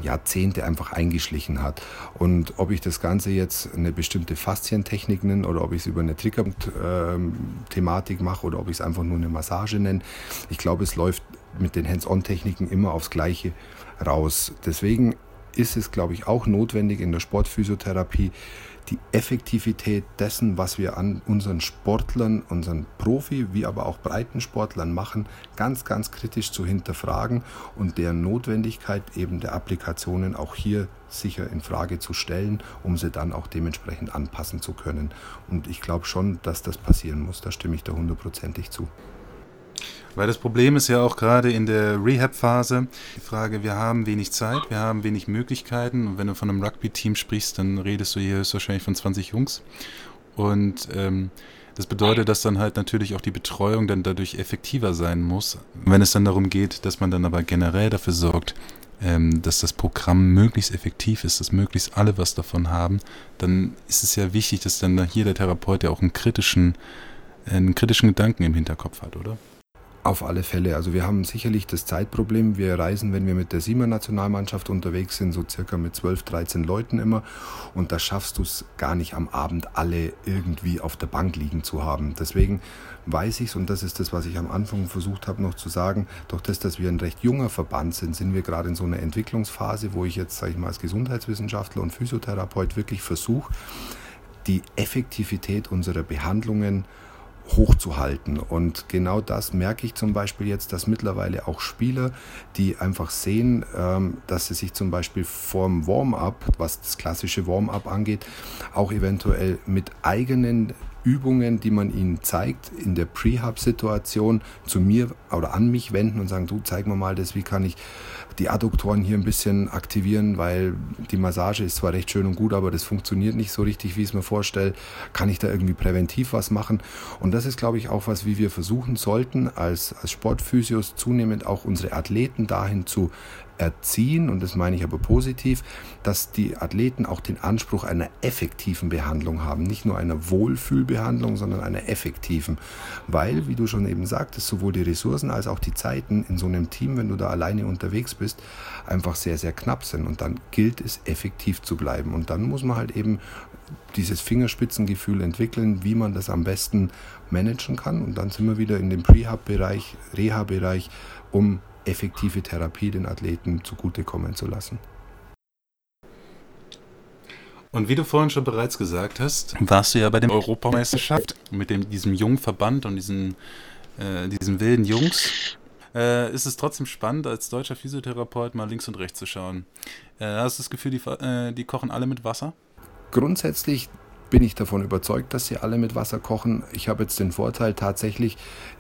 Jahrzehnte einfach eingeschlichen hat. Und ob ich das Ganze jetzt eine bestimmte Faszientechnik nenne oder ob ich es über eine Trigger-Thematik mache oder ob ich es einfach nur eine Massage nenne, ich glaube, es läuft mit den Hands-on-Techniken immer aufs Gleiche raus. Deswegen ist es, glaube ich, auch notwendig in der Sportphysiotherapie, die Effektivität dessen, was wir an unseren Sportlern, unseren Profi- wie aber auch Breitensportlern machen, ganz, ganz kritisch zu hinterfragen und deren Notwendigkeit eben der Applikationen auch hier sicher in Frage zu stellen, um sie dann auch dementsprechend anpassen zu können. Und ich glaube schon, dass das passieren muss. Da stimme ich da hundertprozentig zu. Weil das Problem ist ja auch gerade in der Rehab-Phase die Frage, wir haben wenig Zeit, wir haben wenig Möglichkeiten. Und wenn du von einem Rugby-Team sprichst, dann redest du hier höchstwahrscheinlich von 20 Jungs. Und ähm, das bedeutet, dass dann halt natürlich auch die Betreuung dann dadurch effektiver sein muss. Wenn es dann darum geht, dass man dann aber generell dafür sorgt, ähm, dass das Programm möglichst effektiv ist, dass möglichst alle was davon haben, dann ist es ja wichtig, dass dann hier der Therapeut ja auch einen kritischen, einen kritischen Gedanken im Hinterkopf hat, oder? Auf alle Fälle. Also wir haben sicherlich das Zeitproblem. Wir reisen, wenn wir mit der Siemer-Nationalmannschaft unterwegs sind, so circa mit 12, 13 Leuten immer. Und da schaffst du es gar nicht am Abend alle irgendwie auf der Bank liegen zu haben. Deswegen weiß ich es, und das ist das, was ich am Anfang versucht habe noch zu sagen, durch das, dass wir ein recht junger Verband sind, sind wir gerade in so einer Entwicklungsphase, wo ich jetzt, sage ich mal, als Gesundheitswissenschaftler und Physiotherapeut wirklich versuche, die Effektivität unserer Behandlungen hochzuhalten. Und genau das merke ich zum Beispiel jetzt, dass mittlerweile auch Spieler, die einfach sehen, ähm, dass sie sich zum Beispiel vorm Warm-up, was das klassische Warm-up angeht, auch eventuell mit eigenen Übungen, die man ihnen zeigt, in der Prehab-Situation zu mir oder an mich wenden und sagen, du zeig mir mal das, wie kann ich die Adduktoren hier ein bisschen aktivieren, weil die Massage ist zwar recht schön und gut, aber das funktioniert nicht so richtig, wie ich es mir vorstelle. Kann ich da irgendwie präventiv was machen? Und das ist, glaube ich, auch was, wie wir versuchen sollten, als, als Sportphysios zunehmend auch unsere Athleten dahin zu erziehen, und das meine ich aber positiv, dass die Athleten auch den Anspruch einer effektiven Behandlung haben. Nicht nur einer Wohlfühlbehandlung, sondern einer effektiven. Weil, wie du schon eben sagtest, sowohl die Ressourcen als auch die Zeiten in so einem Team, wenn du da alleine unterwegs bist, einfach sehr, sehr knapp sind. Und dann gilt es, effektiv zu bleiben. Und dann muss man halt eben dieses Fingerspitzengefühl entwickeln, wie man das am besten managen kann. Und dann sind wir wieder in dem Prehab-Bereich, Reha-Bereich, um effektive Therapie den Athleten zugutekommen zu lassen. Und wie du vorhin schon bereits gesagt hast, warst du ja bei der Europameisterschaft mit dem, diesem jungen Verband und diesen, äh, diesen wilden Jungs. Äh, ist es trotzdem spannend, als deutscher Physiotherapeut mal links und rechts zu schauen. Äh, hast du das Gefühl, die, äh, die kochen alle mit Wasser? Grundsätzlich bin ich davon überzeugt, dass sie alle mit Wasser kochen. Ich habe jetzt den Vorteil, tatsächlich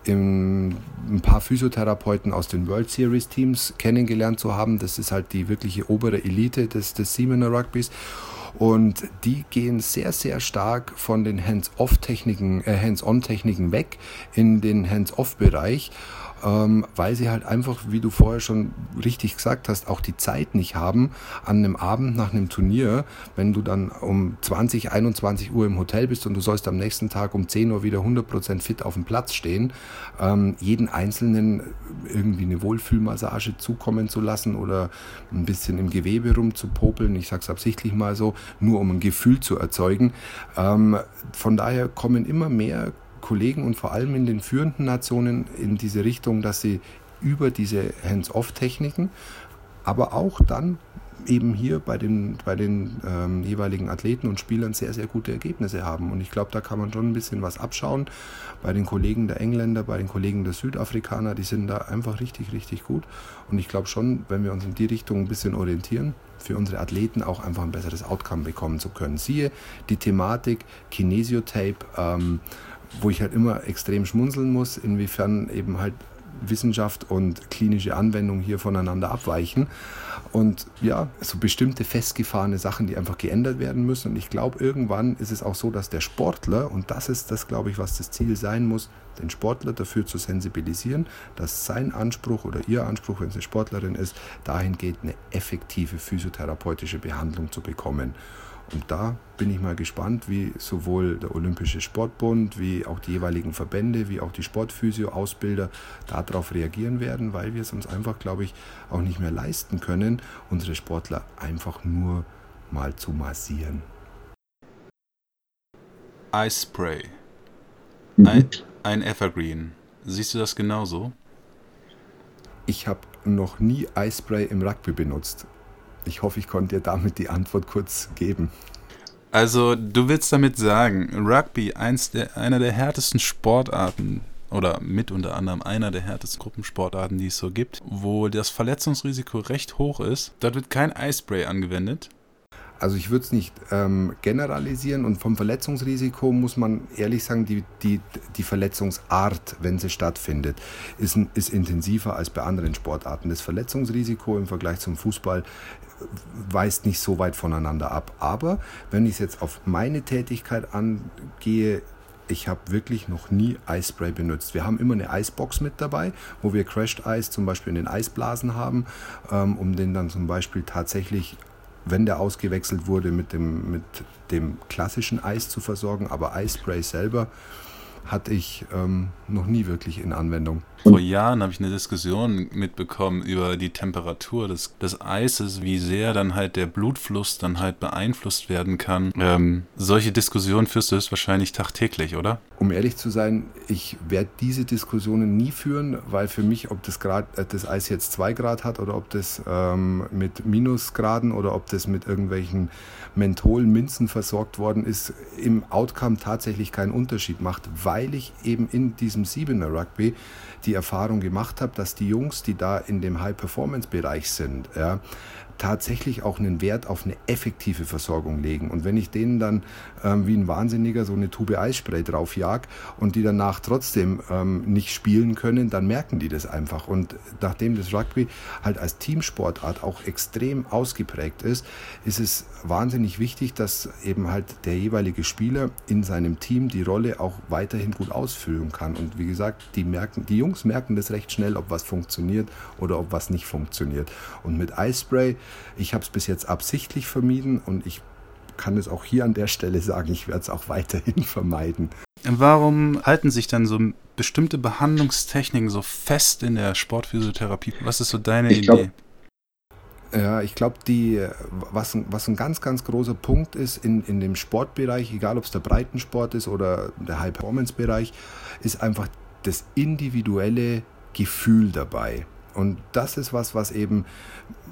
ein paar Physiotherapeuten aus den World Series Teams kennengelernt zu haben. Das ist halt die wirkliche obere Elite des, des Siemener Rugbys. Und die gehen sehr, sehr stark von den Hands-off-Techniken, äh, Hands-on-Techniken weg in den Hands-off-Bereich ähm, weil sie halt einfach, wie du vorher schon richtig gesagt hast, auch die Zeit nicht haben an einem Abend nach einem Turnier, wenn du dann um 20, 21 Uhr im Hotel bist und du sollst am nächsten Tag um 10 Uhr wieder 100% fit auf dem Platz stehen, ähm, jeden Einzelnen irgendwie eine Wohlfühlmassage zukommen zu lassen oder ein bisschen im Gewebe rumzupopeln, ich sage es absichtlich mal so, nur um ein Gefühl zu erzeugen. Ähm, von daher kommen immer mehr Kollegen und vor allem in den führenden Nationen in diese Richtung, dass sie über diese Hands-off-Techniken, aber auch dann eben hier bei den, bei den ähm, jeweiligen Athleten und Spielern sehr, sehr gute Ergebnisse haben. Und ich glaube, da kann man schon ein bisschen was abschauen. Bei den Kollegen der Engländer, bei den Kollegen der Südafrikaner, die sind da einfach richtig, richtig gut. Und ich glaube schon, wenn wir uns in die Richtung ein bisschen orientieren, für unsere Athleten auch einfach ein besseres Outcome bekommen zu können. Siehe die Thematik Kinesiotape, ähm, wo ich halt immer extrem schmunzeln muss, inwiefern eben halt Wissenschaft und klinische Anwendung hier voneinander abweichen. Und ja, so bestimmte festgefahrene Sachen, die einfach geändert werden müssen. Und ich glaube, irgendwann ist es auch so, dass der Sportler, und das ist das, glaube ich, was das Ziel sein muss, den Sportler dafür zu sensibilisieren, dass sein Anspruch oder ihr Anspruch, wenn es eine Sportlerin ist, dahin geht, eine effektive physiotherapeutische Behandlung zu bekommen. Und da bin ich mal gespannt, wie sowohl der Olympische Sportbund, wie auch die jeweiligen Verbände, wie auch die Sportphysio-Ausbilder darauf reagieren werden, weil wir es uns einfach, glaube ich, auch nicht mehr leisten können, unsere Sportler einfach nur mal zu massieren. Ice Spray. Mhm. Ein, ein Evergreen. Siehst du das genauso? Ich habe noch nie Ice Spray im Rugby benutzt. Ich hoffe, ich konnte dir damit die Antwort kurz geben. Also, du willst damit sagen, Rugby, eins der, einer der härtesten Sportarten oder mit unter anderem einer der härtesten Gruppensportarten, die es so gibt, wo das Verletzungsrisiko recht hoch ist, dort wird kein Eispray angewendet. Also ich würde es nicht ähm, generalisieren und vom Verletzungsrisiko muss man ehrlich sagen, die, die, die Verletzungsart, wenn sie stattfindet, ist, ist intensiver als bei anderen Sportarten. Das Verletzungsrisiko im Vergleich zum Fußball weist nicht so weit voneinander ab. Aber wenn ich es jetzt auf meine Tätigkeit angehe, ich habe wirklich noch nie Eispray benutzt. Wir haben immer eine Eisbox mit dabei, wo wir Crashed Eis zum Beispiel in den Eisblasen haben, ähm, um den dann zum Beispiel tatsächlich wenn der ausgewechselt wurde, mit dem, mit dem klassischen Eis zu versorgen. Aber Eispray selber hatte ich ähm, noch nie wirklich in Anwendung. Vor Jahren habe ich eine Diskussion mitbekommen über die Temperatur des, des Eises, wie sehr dann halt der Blutfluss dann halt beeinflusst werden kann. Ähm, solche Diskussionen führst du wahrscheinlich tagtäglich, oder? Um ehrlich zu sein, ich werde diese Diskussionen nie führen, weil für mich, ob das, Grad, äh, das Eis jetzt 2 Grad hat oder ob das ähm, mit Minusgraden oder ob das mit irgendwelchen Mentholminzen versorgt worden ist, im Outcome tatsächlich keinen Unterschied macht, weil ich eben in diesem Siebener Rugby die Erfahrung gemacht habe, dass die Jungs, die da in dem High-Performance-Bereich sind, ja, tatsächlich auch einen Wert auf eine effektive Versorgung legen. Und wenn ich denen dann ähm, wie ein Wahnsinniger so eine Tube Eisspray draufjag und die danach trotzdem ähm, nicht spielen können, dann merken die das einfach. Und nachdem das Rugby halt als Teamsportart auch extrem ausgeprägt ist, ist es wahnsinnig wichtig, dass eben halt der jeweilige Spieler in seinem Team die Rolle auch weiterhin gut ausfüllen kann. Und wie gesagt, die merken, die Jungs merken das recht schnell, ob was funktioniert oder ob was nicht funktioniert. Und mit Eispray ich habe es bis jetzt absichtlich vermieden und ich kann es auch hier an der Stelle sagen, ich werde es auch weiterhin [laughs] vermeiden. Warum halten sich dann so bestimmte Behandlungstechniken so fest in der Sportphysiotherapie? Was ist so deine ich Idee? Ja, ich glaube, was, was ein ganz, ganz großer Punkt ist in, in dem Sportbereich, egal ob es der Breitensport ist oder der High-Performance-Bereich, ist einfach das individuelle Gefühl dabei. Und das ist was, was eben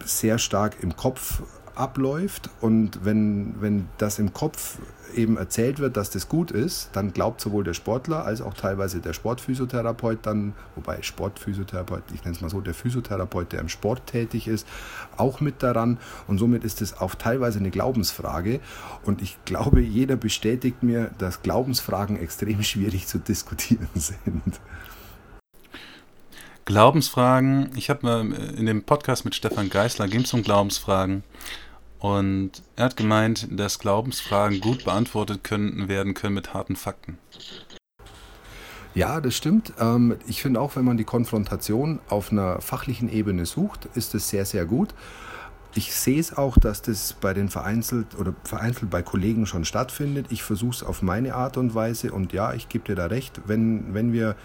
sehr stark im Kopf abläuft. Und wenn, wenn das im Kopf eben erzählt wird, dass das gut ist, dann glaubt sowohl der Sportler als auch teilweise der Sportphysiotherapeut dann, wobei Sportphysiotherapeut, ich nenne es mal so, der Physiotherapeut, der im Sport tätig ist, auch mit daran. Und somit ist es auch teilweise eine Glaubensfrage. Und ich glaube, jeder bestätigt mir, dass Glaubensfragen extrem [laughs] schwierig zu diskutieren [laughs] sind. Glaubensfragen, ich habe mal in dem Podcast mit Stefan Geisler, ging es um Glaubensfragen und er hat gemeint, dass Glaubensfragen gut beantwortet können, werden können mit harten Fakten. Ja, das stimmt. Ähm, ich finde auch, wenn man die Konfrontation auf einer fachlichen Ebene sucht, ist es sehr, sehr gut. Ich sehe es auch, dass das bei den vereinzelt oder vereinzelt bei Kollegen schon stattfindet. Ich versuche es auf meine Art und Weise und ja, ich gebe dir da recht, wenn, wenn wir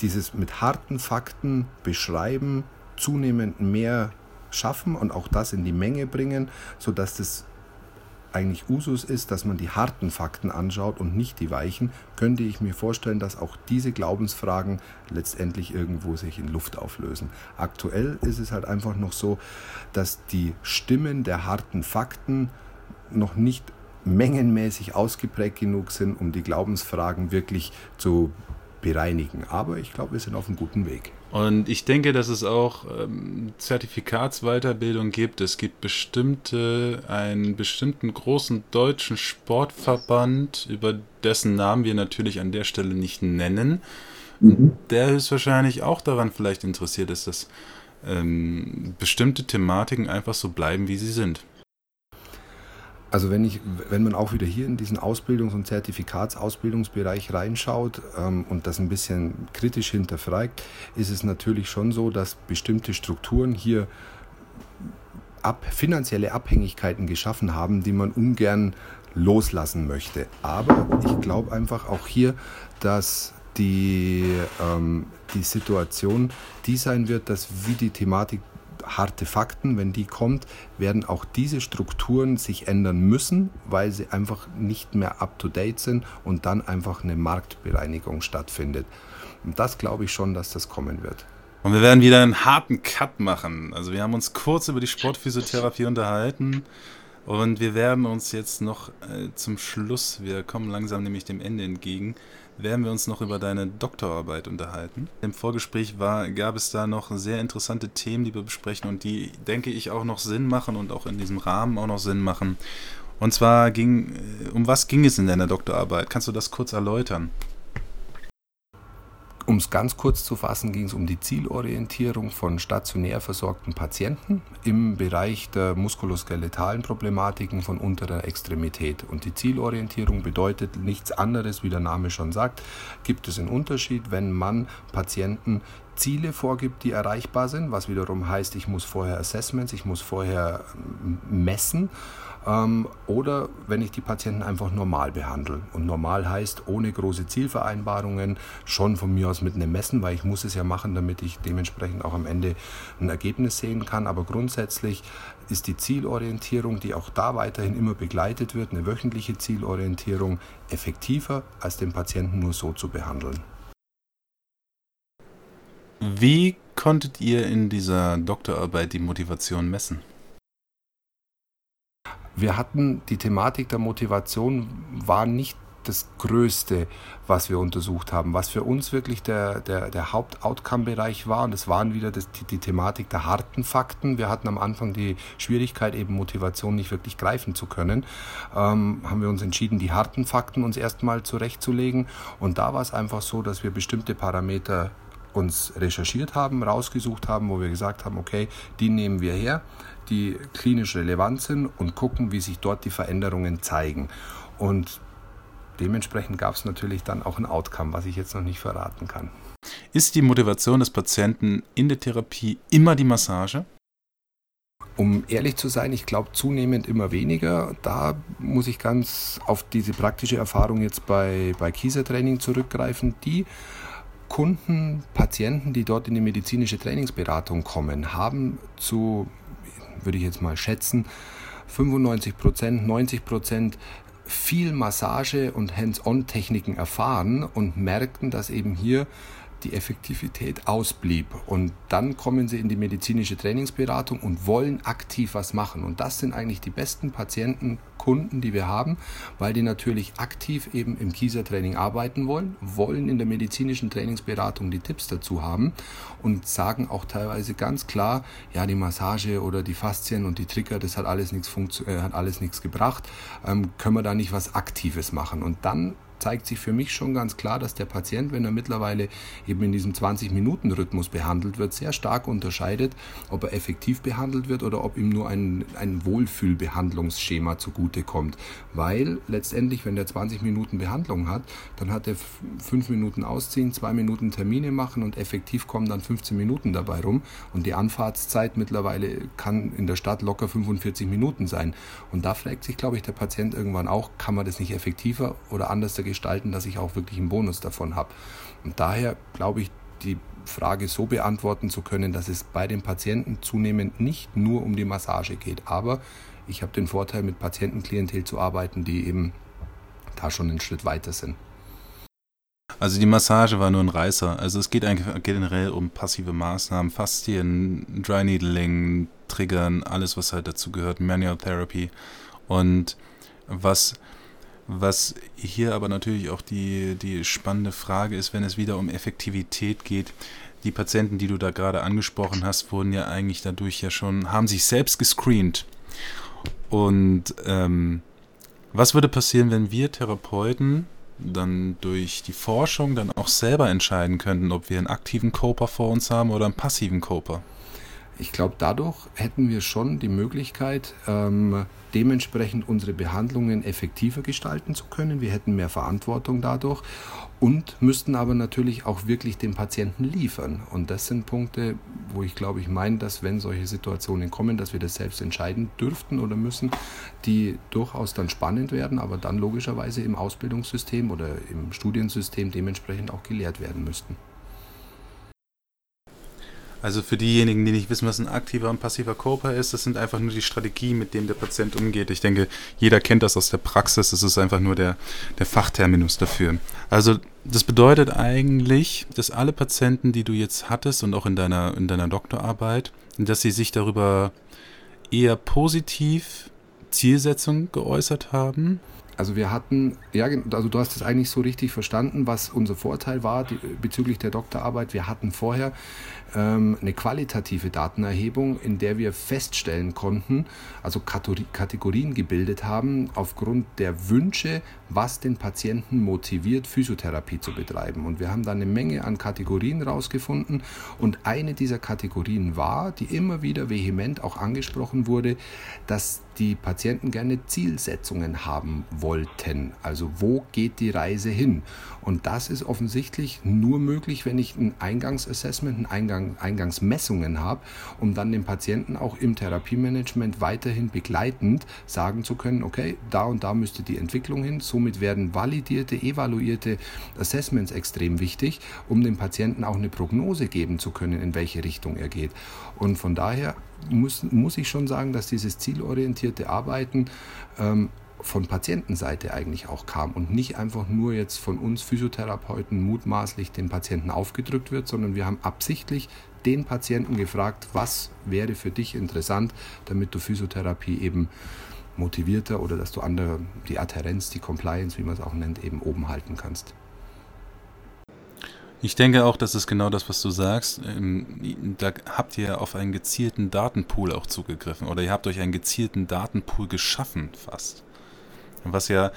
dieses mit harten Fakten beschreiben, zunehmend mehr schaffen und auch das in die Menge bringen, sodass das eigentlich Usus ist, dass man die harten Fakten anschaut und nicht die weichen, könnte ich mir vorstellen, dass auch diese Glaubensfragen letztendlich irgendwo sich in Luft auflösen. Aktuell ist es halt einfach noch so, dass die Stimmen der harten Fakten noch nicht mengenmäßig ausgeprägt genug sind, um die Glaubensfragen wirklich zu bereinigen. Aber ich glaube, wir sind auf einem guten Weg. Und ich denke, dass es auch ähm, Zertifikatsweiterbildung gibt. Es gibt bestimmte, einen bestimmten großen deutschen Sportverband, über dessen Namen wir natürlich an der Stelle nicht nennen, mhm. der höchstwahrscheinlich auch daran vielleicht interessiert ist, dass ähm, bestimmte Thematiken einfach so bleiben, wie sie sind. Also wenn ich, wenn man auch wieder hier in diesen Ausbildungs- und Zertifikatsausbildungsbereich reinschaut ähm, und das ein bisschen kritisch hinterfragt, ist es natürlich schon so, dass bestimmte Strukturen hier ab, finanzielle Abhängigkeiten geschaffen haben, die man ungern loslassen möchte. Aber ich glaube einfach auch hier, dass die, ähm, die Situation die sein wird, dass wie die Thematik harte Fakten, wenn die kommt, werden auch diese Strukturen sich ändern müssen, weil sie einfach nicht mehr up-to-date sind und dann einfach eine Marktbereinigung stattfindet. Und das glaube ich schon, dass das kommen wird. Und wir werden wieder einen harten Cut machen. Also wir haben uns kurz über die Sportphysiotherapie unterhalten und wir werden uns jetzt noch äh, zum Schluss, wir kommen langsam nämlich dem Ende entgegen, werden wir uns noch über deine Doktorarbeit unterhalten. Im Vorgespräch war, gab es da noch sehr interessante Themen, die wir besprechen und die, denke ich, auch noch Sinn machen und auch in diesem Rahmen auch noch Sinn machen. Und zwar ging, äh, um was ging es in deiner Doktorarbeit? Kannst du das kurz erläutern? Um es ganz kurz zu fassen, ging es um die Zielorientierung von stationär versorgten Patienten im Bereich der muskuloskeletalen Problematiken von unterer Extremität. Und die Zielorientierung bedeutet nichts anderes, wie der Name schon sagt, gibt es einen Unterschied, wenn man Patienten Ziele vorgibt, die erreichbar sind, was wiederum heißt, ich muss vorher Assessments, ich muss vorher messen ähm, oder wenn ich die Patienten einfach normal behandle. Und normal heißt ohne große Zielvereinbarungen, schon von mir aus mit einem Messen, weil ich muss es ja machen, damit ich dementsprechend auch am Ende ein Ergebnis sehen kann. Aber grundsätzlich ist die Zielorientierung, die auch da weiterhin immer begleitet wird, eine wöchentliche Zielorientierung, effektiver als den Patienten nur so zu behandeln. Wie konntet ihr in dieser Doktorarbeit die Motivation messen? Wir hatten die Thematik der Motivation war nicht das Größte, was wir untersucht haben. Was für uns wirklich der, der, der Haupt-Outcome-Bereich war, und das waren wieder das, die, die Thematik der harten Fakten. Wir hatten am Anfang die Schwierigkeit, eben Motivation nicht wirklich greifen zu können. Ähm, haben wir uns entschieden, die harten Fakten uns erstmal zurechtzulegen. Und da war es einfach so, dass wir bestimmte Parameter uns recherchiert haben, rausgesucht haben, wo wir gesagt haben, okay, die nehmen wir her, die klinisch relevant sind und gucken, wie sich dort die Veränderungen zeigen. Und dementsprechend gab es natürlich dann auch ein Outcome, was ich jetzt noch nicht verraten kann. Ist die Motivation des Patienten in der Therapie immer die Massage? Um ehrlich zu sein, ich glaube zunehmend immer weniger. Da muss ich ganz auf diese praktische Erfahrung jetzt bei, bei Kieser-Training zurückgreifen. Die Kunden, Patienten, die dort in die medizinische Trainingsberatung kommen, haben zu, würde ich jetzt mal schätzen, 95 Prozent, 90 Prozent viel Massage und Hands-on-Techniken erfahren und merkten, dass eben hier die Effektivität ausblieb. Und dann kommen sie in die medizinische Trainingsberatung und wollen aktiv was machen. Und das sind eigentlich die besten Patienten, Kunden, die wir haben, weil die natürlich aktiv eben im Kiesertraining arbeiten wollen, wollen in der medizinischen Trainingsberatung die Tipps dazu haben und sagen auch teilweise ganz klar, ja, die Massage oder die Faszien und die Trigger, das hat alles nichts, äh, hat alles nichts gebracht, ähm, können wir da nicht was Aktives machen. Und dann zeigt sich für mich schon ganz klar, dass der Patient, wenn er mittlerweile eben in diesem 20-Minuten-Rhythmus behandelt wird, sehr stark unterscheidet, ob er effektiv behandelt wird oder ob ihm nur ein, ein Wohlfühlbehandlungsschema zugutekommt. Weil letztendlich, wenn der 20 Minuten Behandlung hat, dann hat er 5 Minuten ausziehen, 2 Minuten Termine machen und effektiv kommen dann 15 Minuten dabei rum. Und die Anfahrtszeit mittlerweile kann in der Stadt locker 45 Minuten sein. Und da fragt sich, glaube ich, der Patient irgendwann auch, kann man das nicht effektiver oder anders gestalten? dass ich auch wirklich einen Bonus davon habe. Und daher glaube ich, die Frage so beantworten zu können, dass es bei den Patienten zunehmend nicht nur um die Massage geht. Aber ich habe den Vorteil, mit Patientenklientel zu arbeiten, die eben da schon einen Schritt weiter sind. Also die Massage war nur ein Reißer. Also es geht eigentlich generell um passive Maßnahmen, Faszien, Dry Needling, Triggern, alles was halt dazu gehört, Manual Therapy. Und was was hier aber natürlich auch die, die spannende Frage ist, wenn es wieder um Effektivität geht. Die Patienten, die du da gerade angesprochen hast, wurden ja eigentlich dadurch ja schon, haben sich selbst gescreent. Und ähm, was würde passieren, wenn wir Therapeuten dann durch die Forschung dann auch selber entscheiden könnten, ob wir einen aktiven Coper vor uns haben oder einen passiven Coper? Ich glaube, dadurch hätten wir schon die Möglichkeit, ähm, dementsprechend unsere Behandlungen effektiver gestalten zu können. Wir hätten mehr Verantwortung dadurch und müssten aber natürlich auch wirklich dem Patienten liefern. Und das sind Punkte, wo ich glaube, ich meine, dass wenn solche Situationen kommen, dass wir das selbst entscheiden dürften oder müssen, die durchaus dann spannend werden, aber dann logischerweise im Ausbildungssystem oder im Studiensystem dementsprechend auch gelehrt werden müssten. Also für diejenigen, die nicht wissen, was ein aktiver und passiver Coper ist, das sind einfach nur die Strategien, mit denen der Patient umgeht. Ich denke, jeder kennt das aus der Praxis, das ist einfach nur der, der Fachterminus dafür. Also das bedeutet eigentlich, dass alle Patienten, die du jetzt hattest und auch in deiner, in deiner Doktorarbeit, dass sie sich darüber eher positiv Zielsetzung geäußert haben also wir hatten, ja, also du hast es eigentlich so richtig verstanden, was unser Vorteil war die, bezüglich der Doktorarbeit. Wir hatten vorher ähm, eine qualitative Datenerhebung, in der wir feststellen konnten, also Kategorien gebildet haben aufgrund der Wünsche, was den Patienten motiviert, Physiotherapie zu betreiben. Und wir haben da eine Menge an Kategorien rausgefunden. Und eine dieser Kategorien war, die immer wieder vehement auch angesprochen wurde, dass die Patienten gerne Zielsetzungen haben wollten. Also wo geht die Reise hin? Und das ist offensichtlich nur möglich, wenn ich ein Eingangsassessment, ein Eingang, Eingangsmessungen habe, um dann den Patienten auch im Therapiemanagement weiterhin begleitend sagen zu können, okay, da und da müsste die Entwicklung hin. Somit werden validierte, evaluierte Assessments extrem wichtig, um dem Patienten auch eine Prognose geben zu können, in welche Richtung er geht. Und von daher muss, muss ich schon sagen, dass dieses zielorientierte Arbeiten ähm, von Patientenseite eigentlich auch kam und nicht einfach nur jetzt von uns Physiotherapeuten mutmaßlich den Patienten aufgedrückt wird, sondern wir haben absichtlich den Patienten gefragt, was wäre für dich interessant, damit du Physiotherapie eben motivierter oder dass du andere die Adherenz, die Compliance, wie man es auch nennt, eben oben halten kannst. Ich denke auch, das ist genau das, was du sagst. Ähm, da habt ihr auf einen gezielten Datenpool auch zugegriffen oder ihr habt euch einen gezielten Datenpool geschaffen fast. Was ja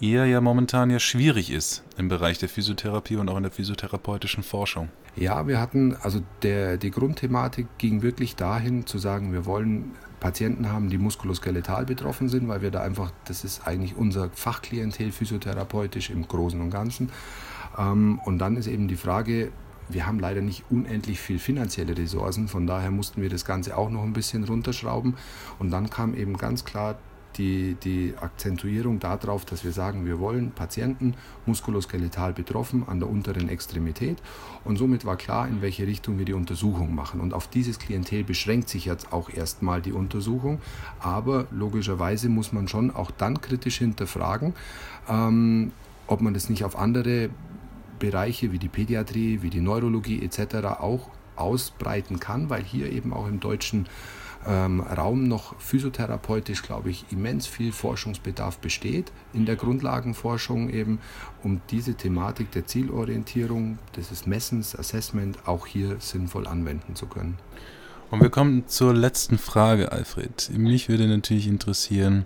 eher ja momentan ja schwierig ist im Bereich der Physiotherapie und auch in der physiotherapeutischen Forschung. Ja, wir hatten, also der, die Grundthematik ging wirklich dahin zu sagen, wir wollen Patienten haben, die muskuloskeletal betroffen sind, weil wir da einfach, das ist eigentlich unser Fachklientel physiotherapeutisch im Großen und Ganzen. Ähm, und dann ist eben die Frage, wir haben leider nicht unendlich viel finanzielle Ressourcen, von daher mussten wir das Ganze auch noch ein bisschen runterschrauben. Und dann kam eben ganz klar die, die Akzentuierung darauf, dass wir sagen, wir wollen Patienten muskuloskeletal betroffen an der unteren Extremität. Und somit war klar, in welche Richtung wir die Untersuchung machen. Und auf dieses Klientel beschränkt sich jetzt auch erstmal die Untersuchung. Aber logischerweise muss man schon auch dann kritisch hinterfragen, ähm, ob man das nicht auf andere Bereiche wie die Pädiatrie, wie die Neurologie etc. auch ausbreiten kann, weil hier eben auch im deutschen ähm, Raum noch physiotherapeutisch, glaube ich, immens viel Forschungsbedarf besteht in der Grundlagenforschung eben, um diese Thematik der Zielorientierung, des Messens, Assessment auch hier sinnvoll anwenden zu können. Und wir kommen zur letzten Frage, Alfred. Mich würde natürlich interessieren,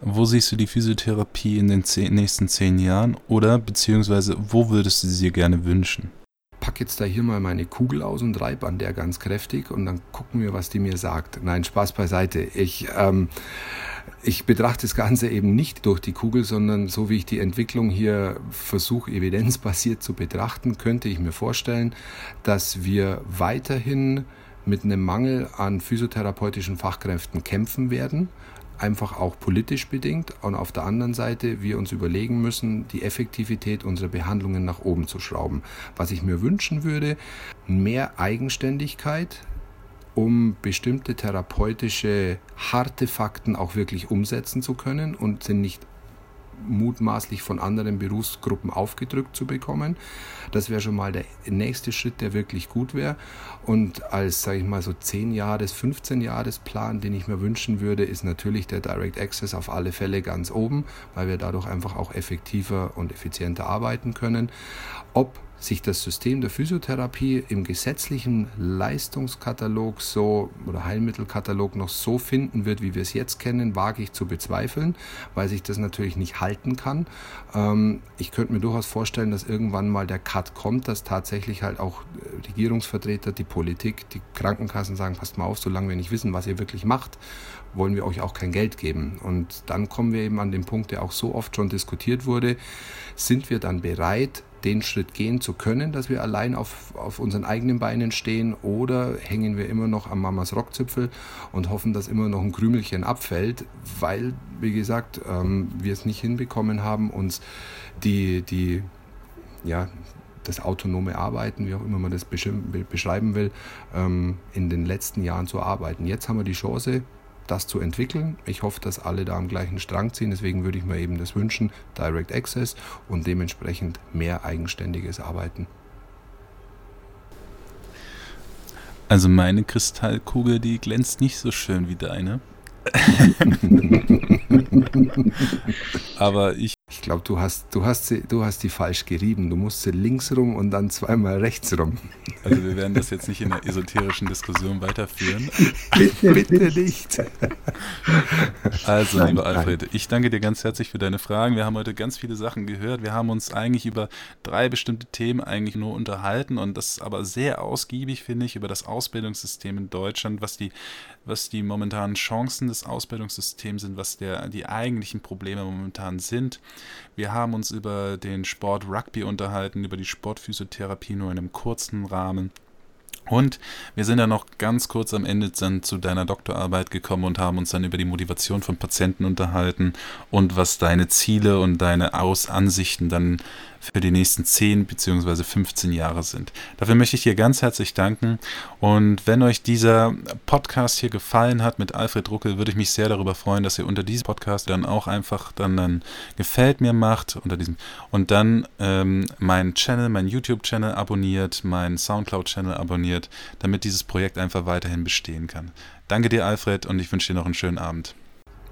wo siehst du die Physiotherapie in den zehn, nächsten zehn Jahren oder beziehungsweise wo würdest du sie dir gerne wünschen? Pack jetzt da hier mal meine Kugel aus und reib an der ganz kräftig und dann gucken wir, was die mir sagt. Nein, Spaß beiseite. Ich, ähm, ich betrachte das Ganze eben nicht durch die Kugel, sondern so wie ich die Entwicklung hier versuche, evidenzbasiert zu betrachten, könnte ich mir vorstellen, dass wir weiterhin mit einem Mangel an physiotherapeutischen Fachkräften kämpfen werden einfach auch politisch bedingt und auf der anderen Seite wir uns überlegen müssen, die Effektivität unserer Behandlungen nach oben zu schrauben. Was ich mir wünschen würde, mehr Eigenständigkeit, um bestimmte therapeutische harte Fakten auch wirklich umsetzen zu können und sind nicht mutmaßlich von anderen Berufsgruppen aufgedrückt zu bekommen. Das wäre schon mal der nächste Schritt, der wirklich gut wäre. Und als, sage ich mal, so 10 Jahres, 15 Jahres Plan, den ich mir wünschen würde, ist natürlich der Direct Access auf alle Fälle ganz oben, weil wir dadurch einfach auch effektiver und effizienter arbeiten können. Ob sich das System der Physiotherapie im gesetzlichen Leistungskatalog so oder Heilmittelkatalog noch so finden wird, wie wir es jetzt kennen, wage ich zu bezweifeln, weil sich das natürlich nicht halten kann. Ähm, ich könnte mir durchaus vorstellen, dass irgendwann mal der Cut kommt, dass tatsächlich halt auch äh, Regierungsvertreter, die Politik, die Krankenkassen sagen, passt mal auf, solange wir nicht wissen, was ihr wirklich macht, wollen wir euch auch kein Geld geben. Und dann kommen wir eben an den Punkt, der auch so oft schon diskutiert wurde, sind wir dann bereit, den Schritt gehen zu können, dass wir allein auf, auf unseren eigenen Beinen stehen oder hängen wir immer noch am Mamas Rockzipfel und hoffen, dass immer noch ein Krümelchen abfällt, weil, wie gesagt, ähm, wir es nicht hinbekommen haben, uns die, die, ja, das autonome Arbeiten, wie auch immer man das beschreiben will, ähm, in den letzten Jahren zu arbeiten. Jetzt haben wir die Chance, das zu entwickeln. Ich hoffe, dass alle da am gleichen Strang ziehen. Deswegen würde ich mir eben das wünschen, Direct Access und dementsprechend mehr eigenständiges Arbeiten. Also meine Kristallkugel, die glänzt nicht so schön wie deine. [laughs] Aber ich. Ich glaube, du hast, du, hast sie, du hast die falsch gerieben. Du musst sie links rum und dann zweimal rechts rum. Also wir werden das jetzt nicht in der esoterischen Diskussion weiterführen. bitte, bitte nicht. Also, nein, lieber Alfred, nein. ich danke dir ganz herzlich für deine Fragen. Wir haben heute ganz viele Sachen gehört. Wir haben uns eigentlich über drei bestimmte Themen eigentlich nur unterhalten und das aber sehr ausgiebig, finde ich, über das Ausbildungssystem in Deutschland, was die, was die momentanen Chancen des Ausbildungssystems sind, was der, die eigentlichen Probleme momentan sind. Wir haben uns über den Sport Rugby unterhalten, über die Sportphysiotherapie nur in einem kurzen Rahmen. Und wir sind dann noch ganz kurz am Ende dann zu deiner Doktorarbeit gekommen und haben uns dann über die Motivation von Patienten unterhalten und was deine Ziele und deine Aus Ansichten dann für die nächsten 10 bzw. 15 Jahre sind. Dafür möchte ich dir ganz herzlich danken. Und wenn euch dieser Podcast hier gefallen hat mit Alfred Ruckel, würde ich mich sehr darüber freuen, dass ihr unter diesem Podcast dann auch einfach dann ein Gefällt mir macht unter diesem und dann ähm, meinen Channel, meinen YouTube-Channel abonniert, meinen Soundcloud-Channel abonniert, damit dieses Projekt einfach weiterhin bestehen kann. Danke dir, Alfred, und ich wünsche dir noch einen schönen Abend.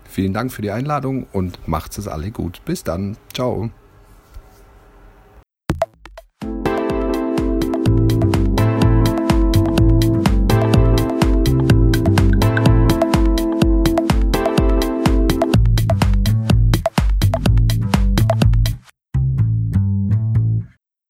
Vielen Dank für die Einladung und macht's es alle gut. Bis dann. Ciao.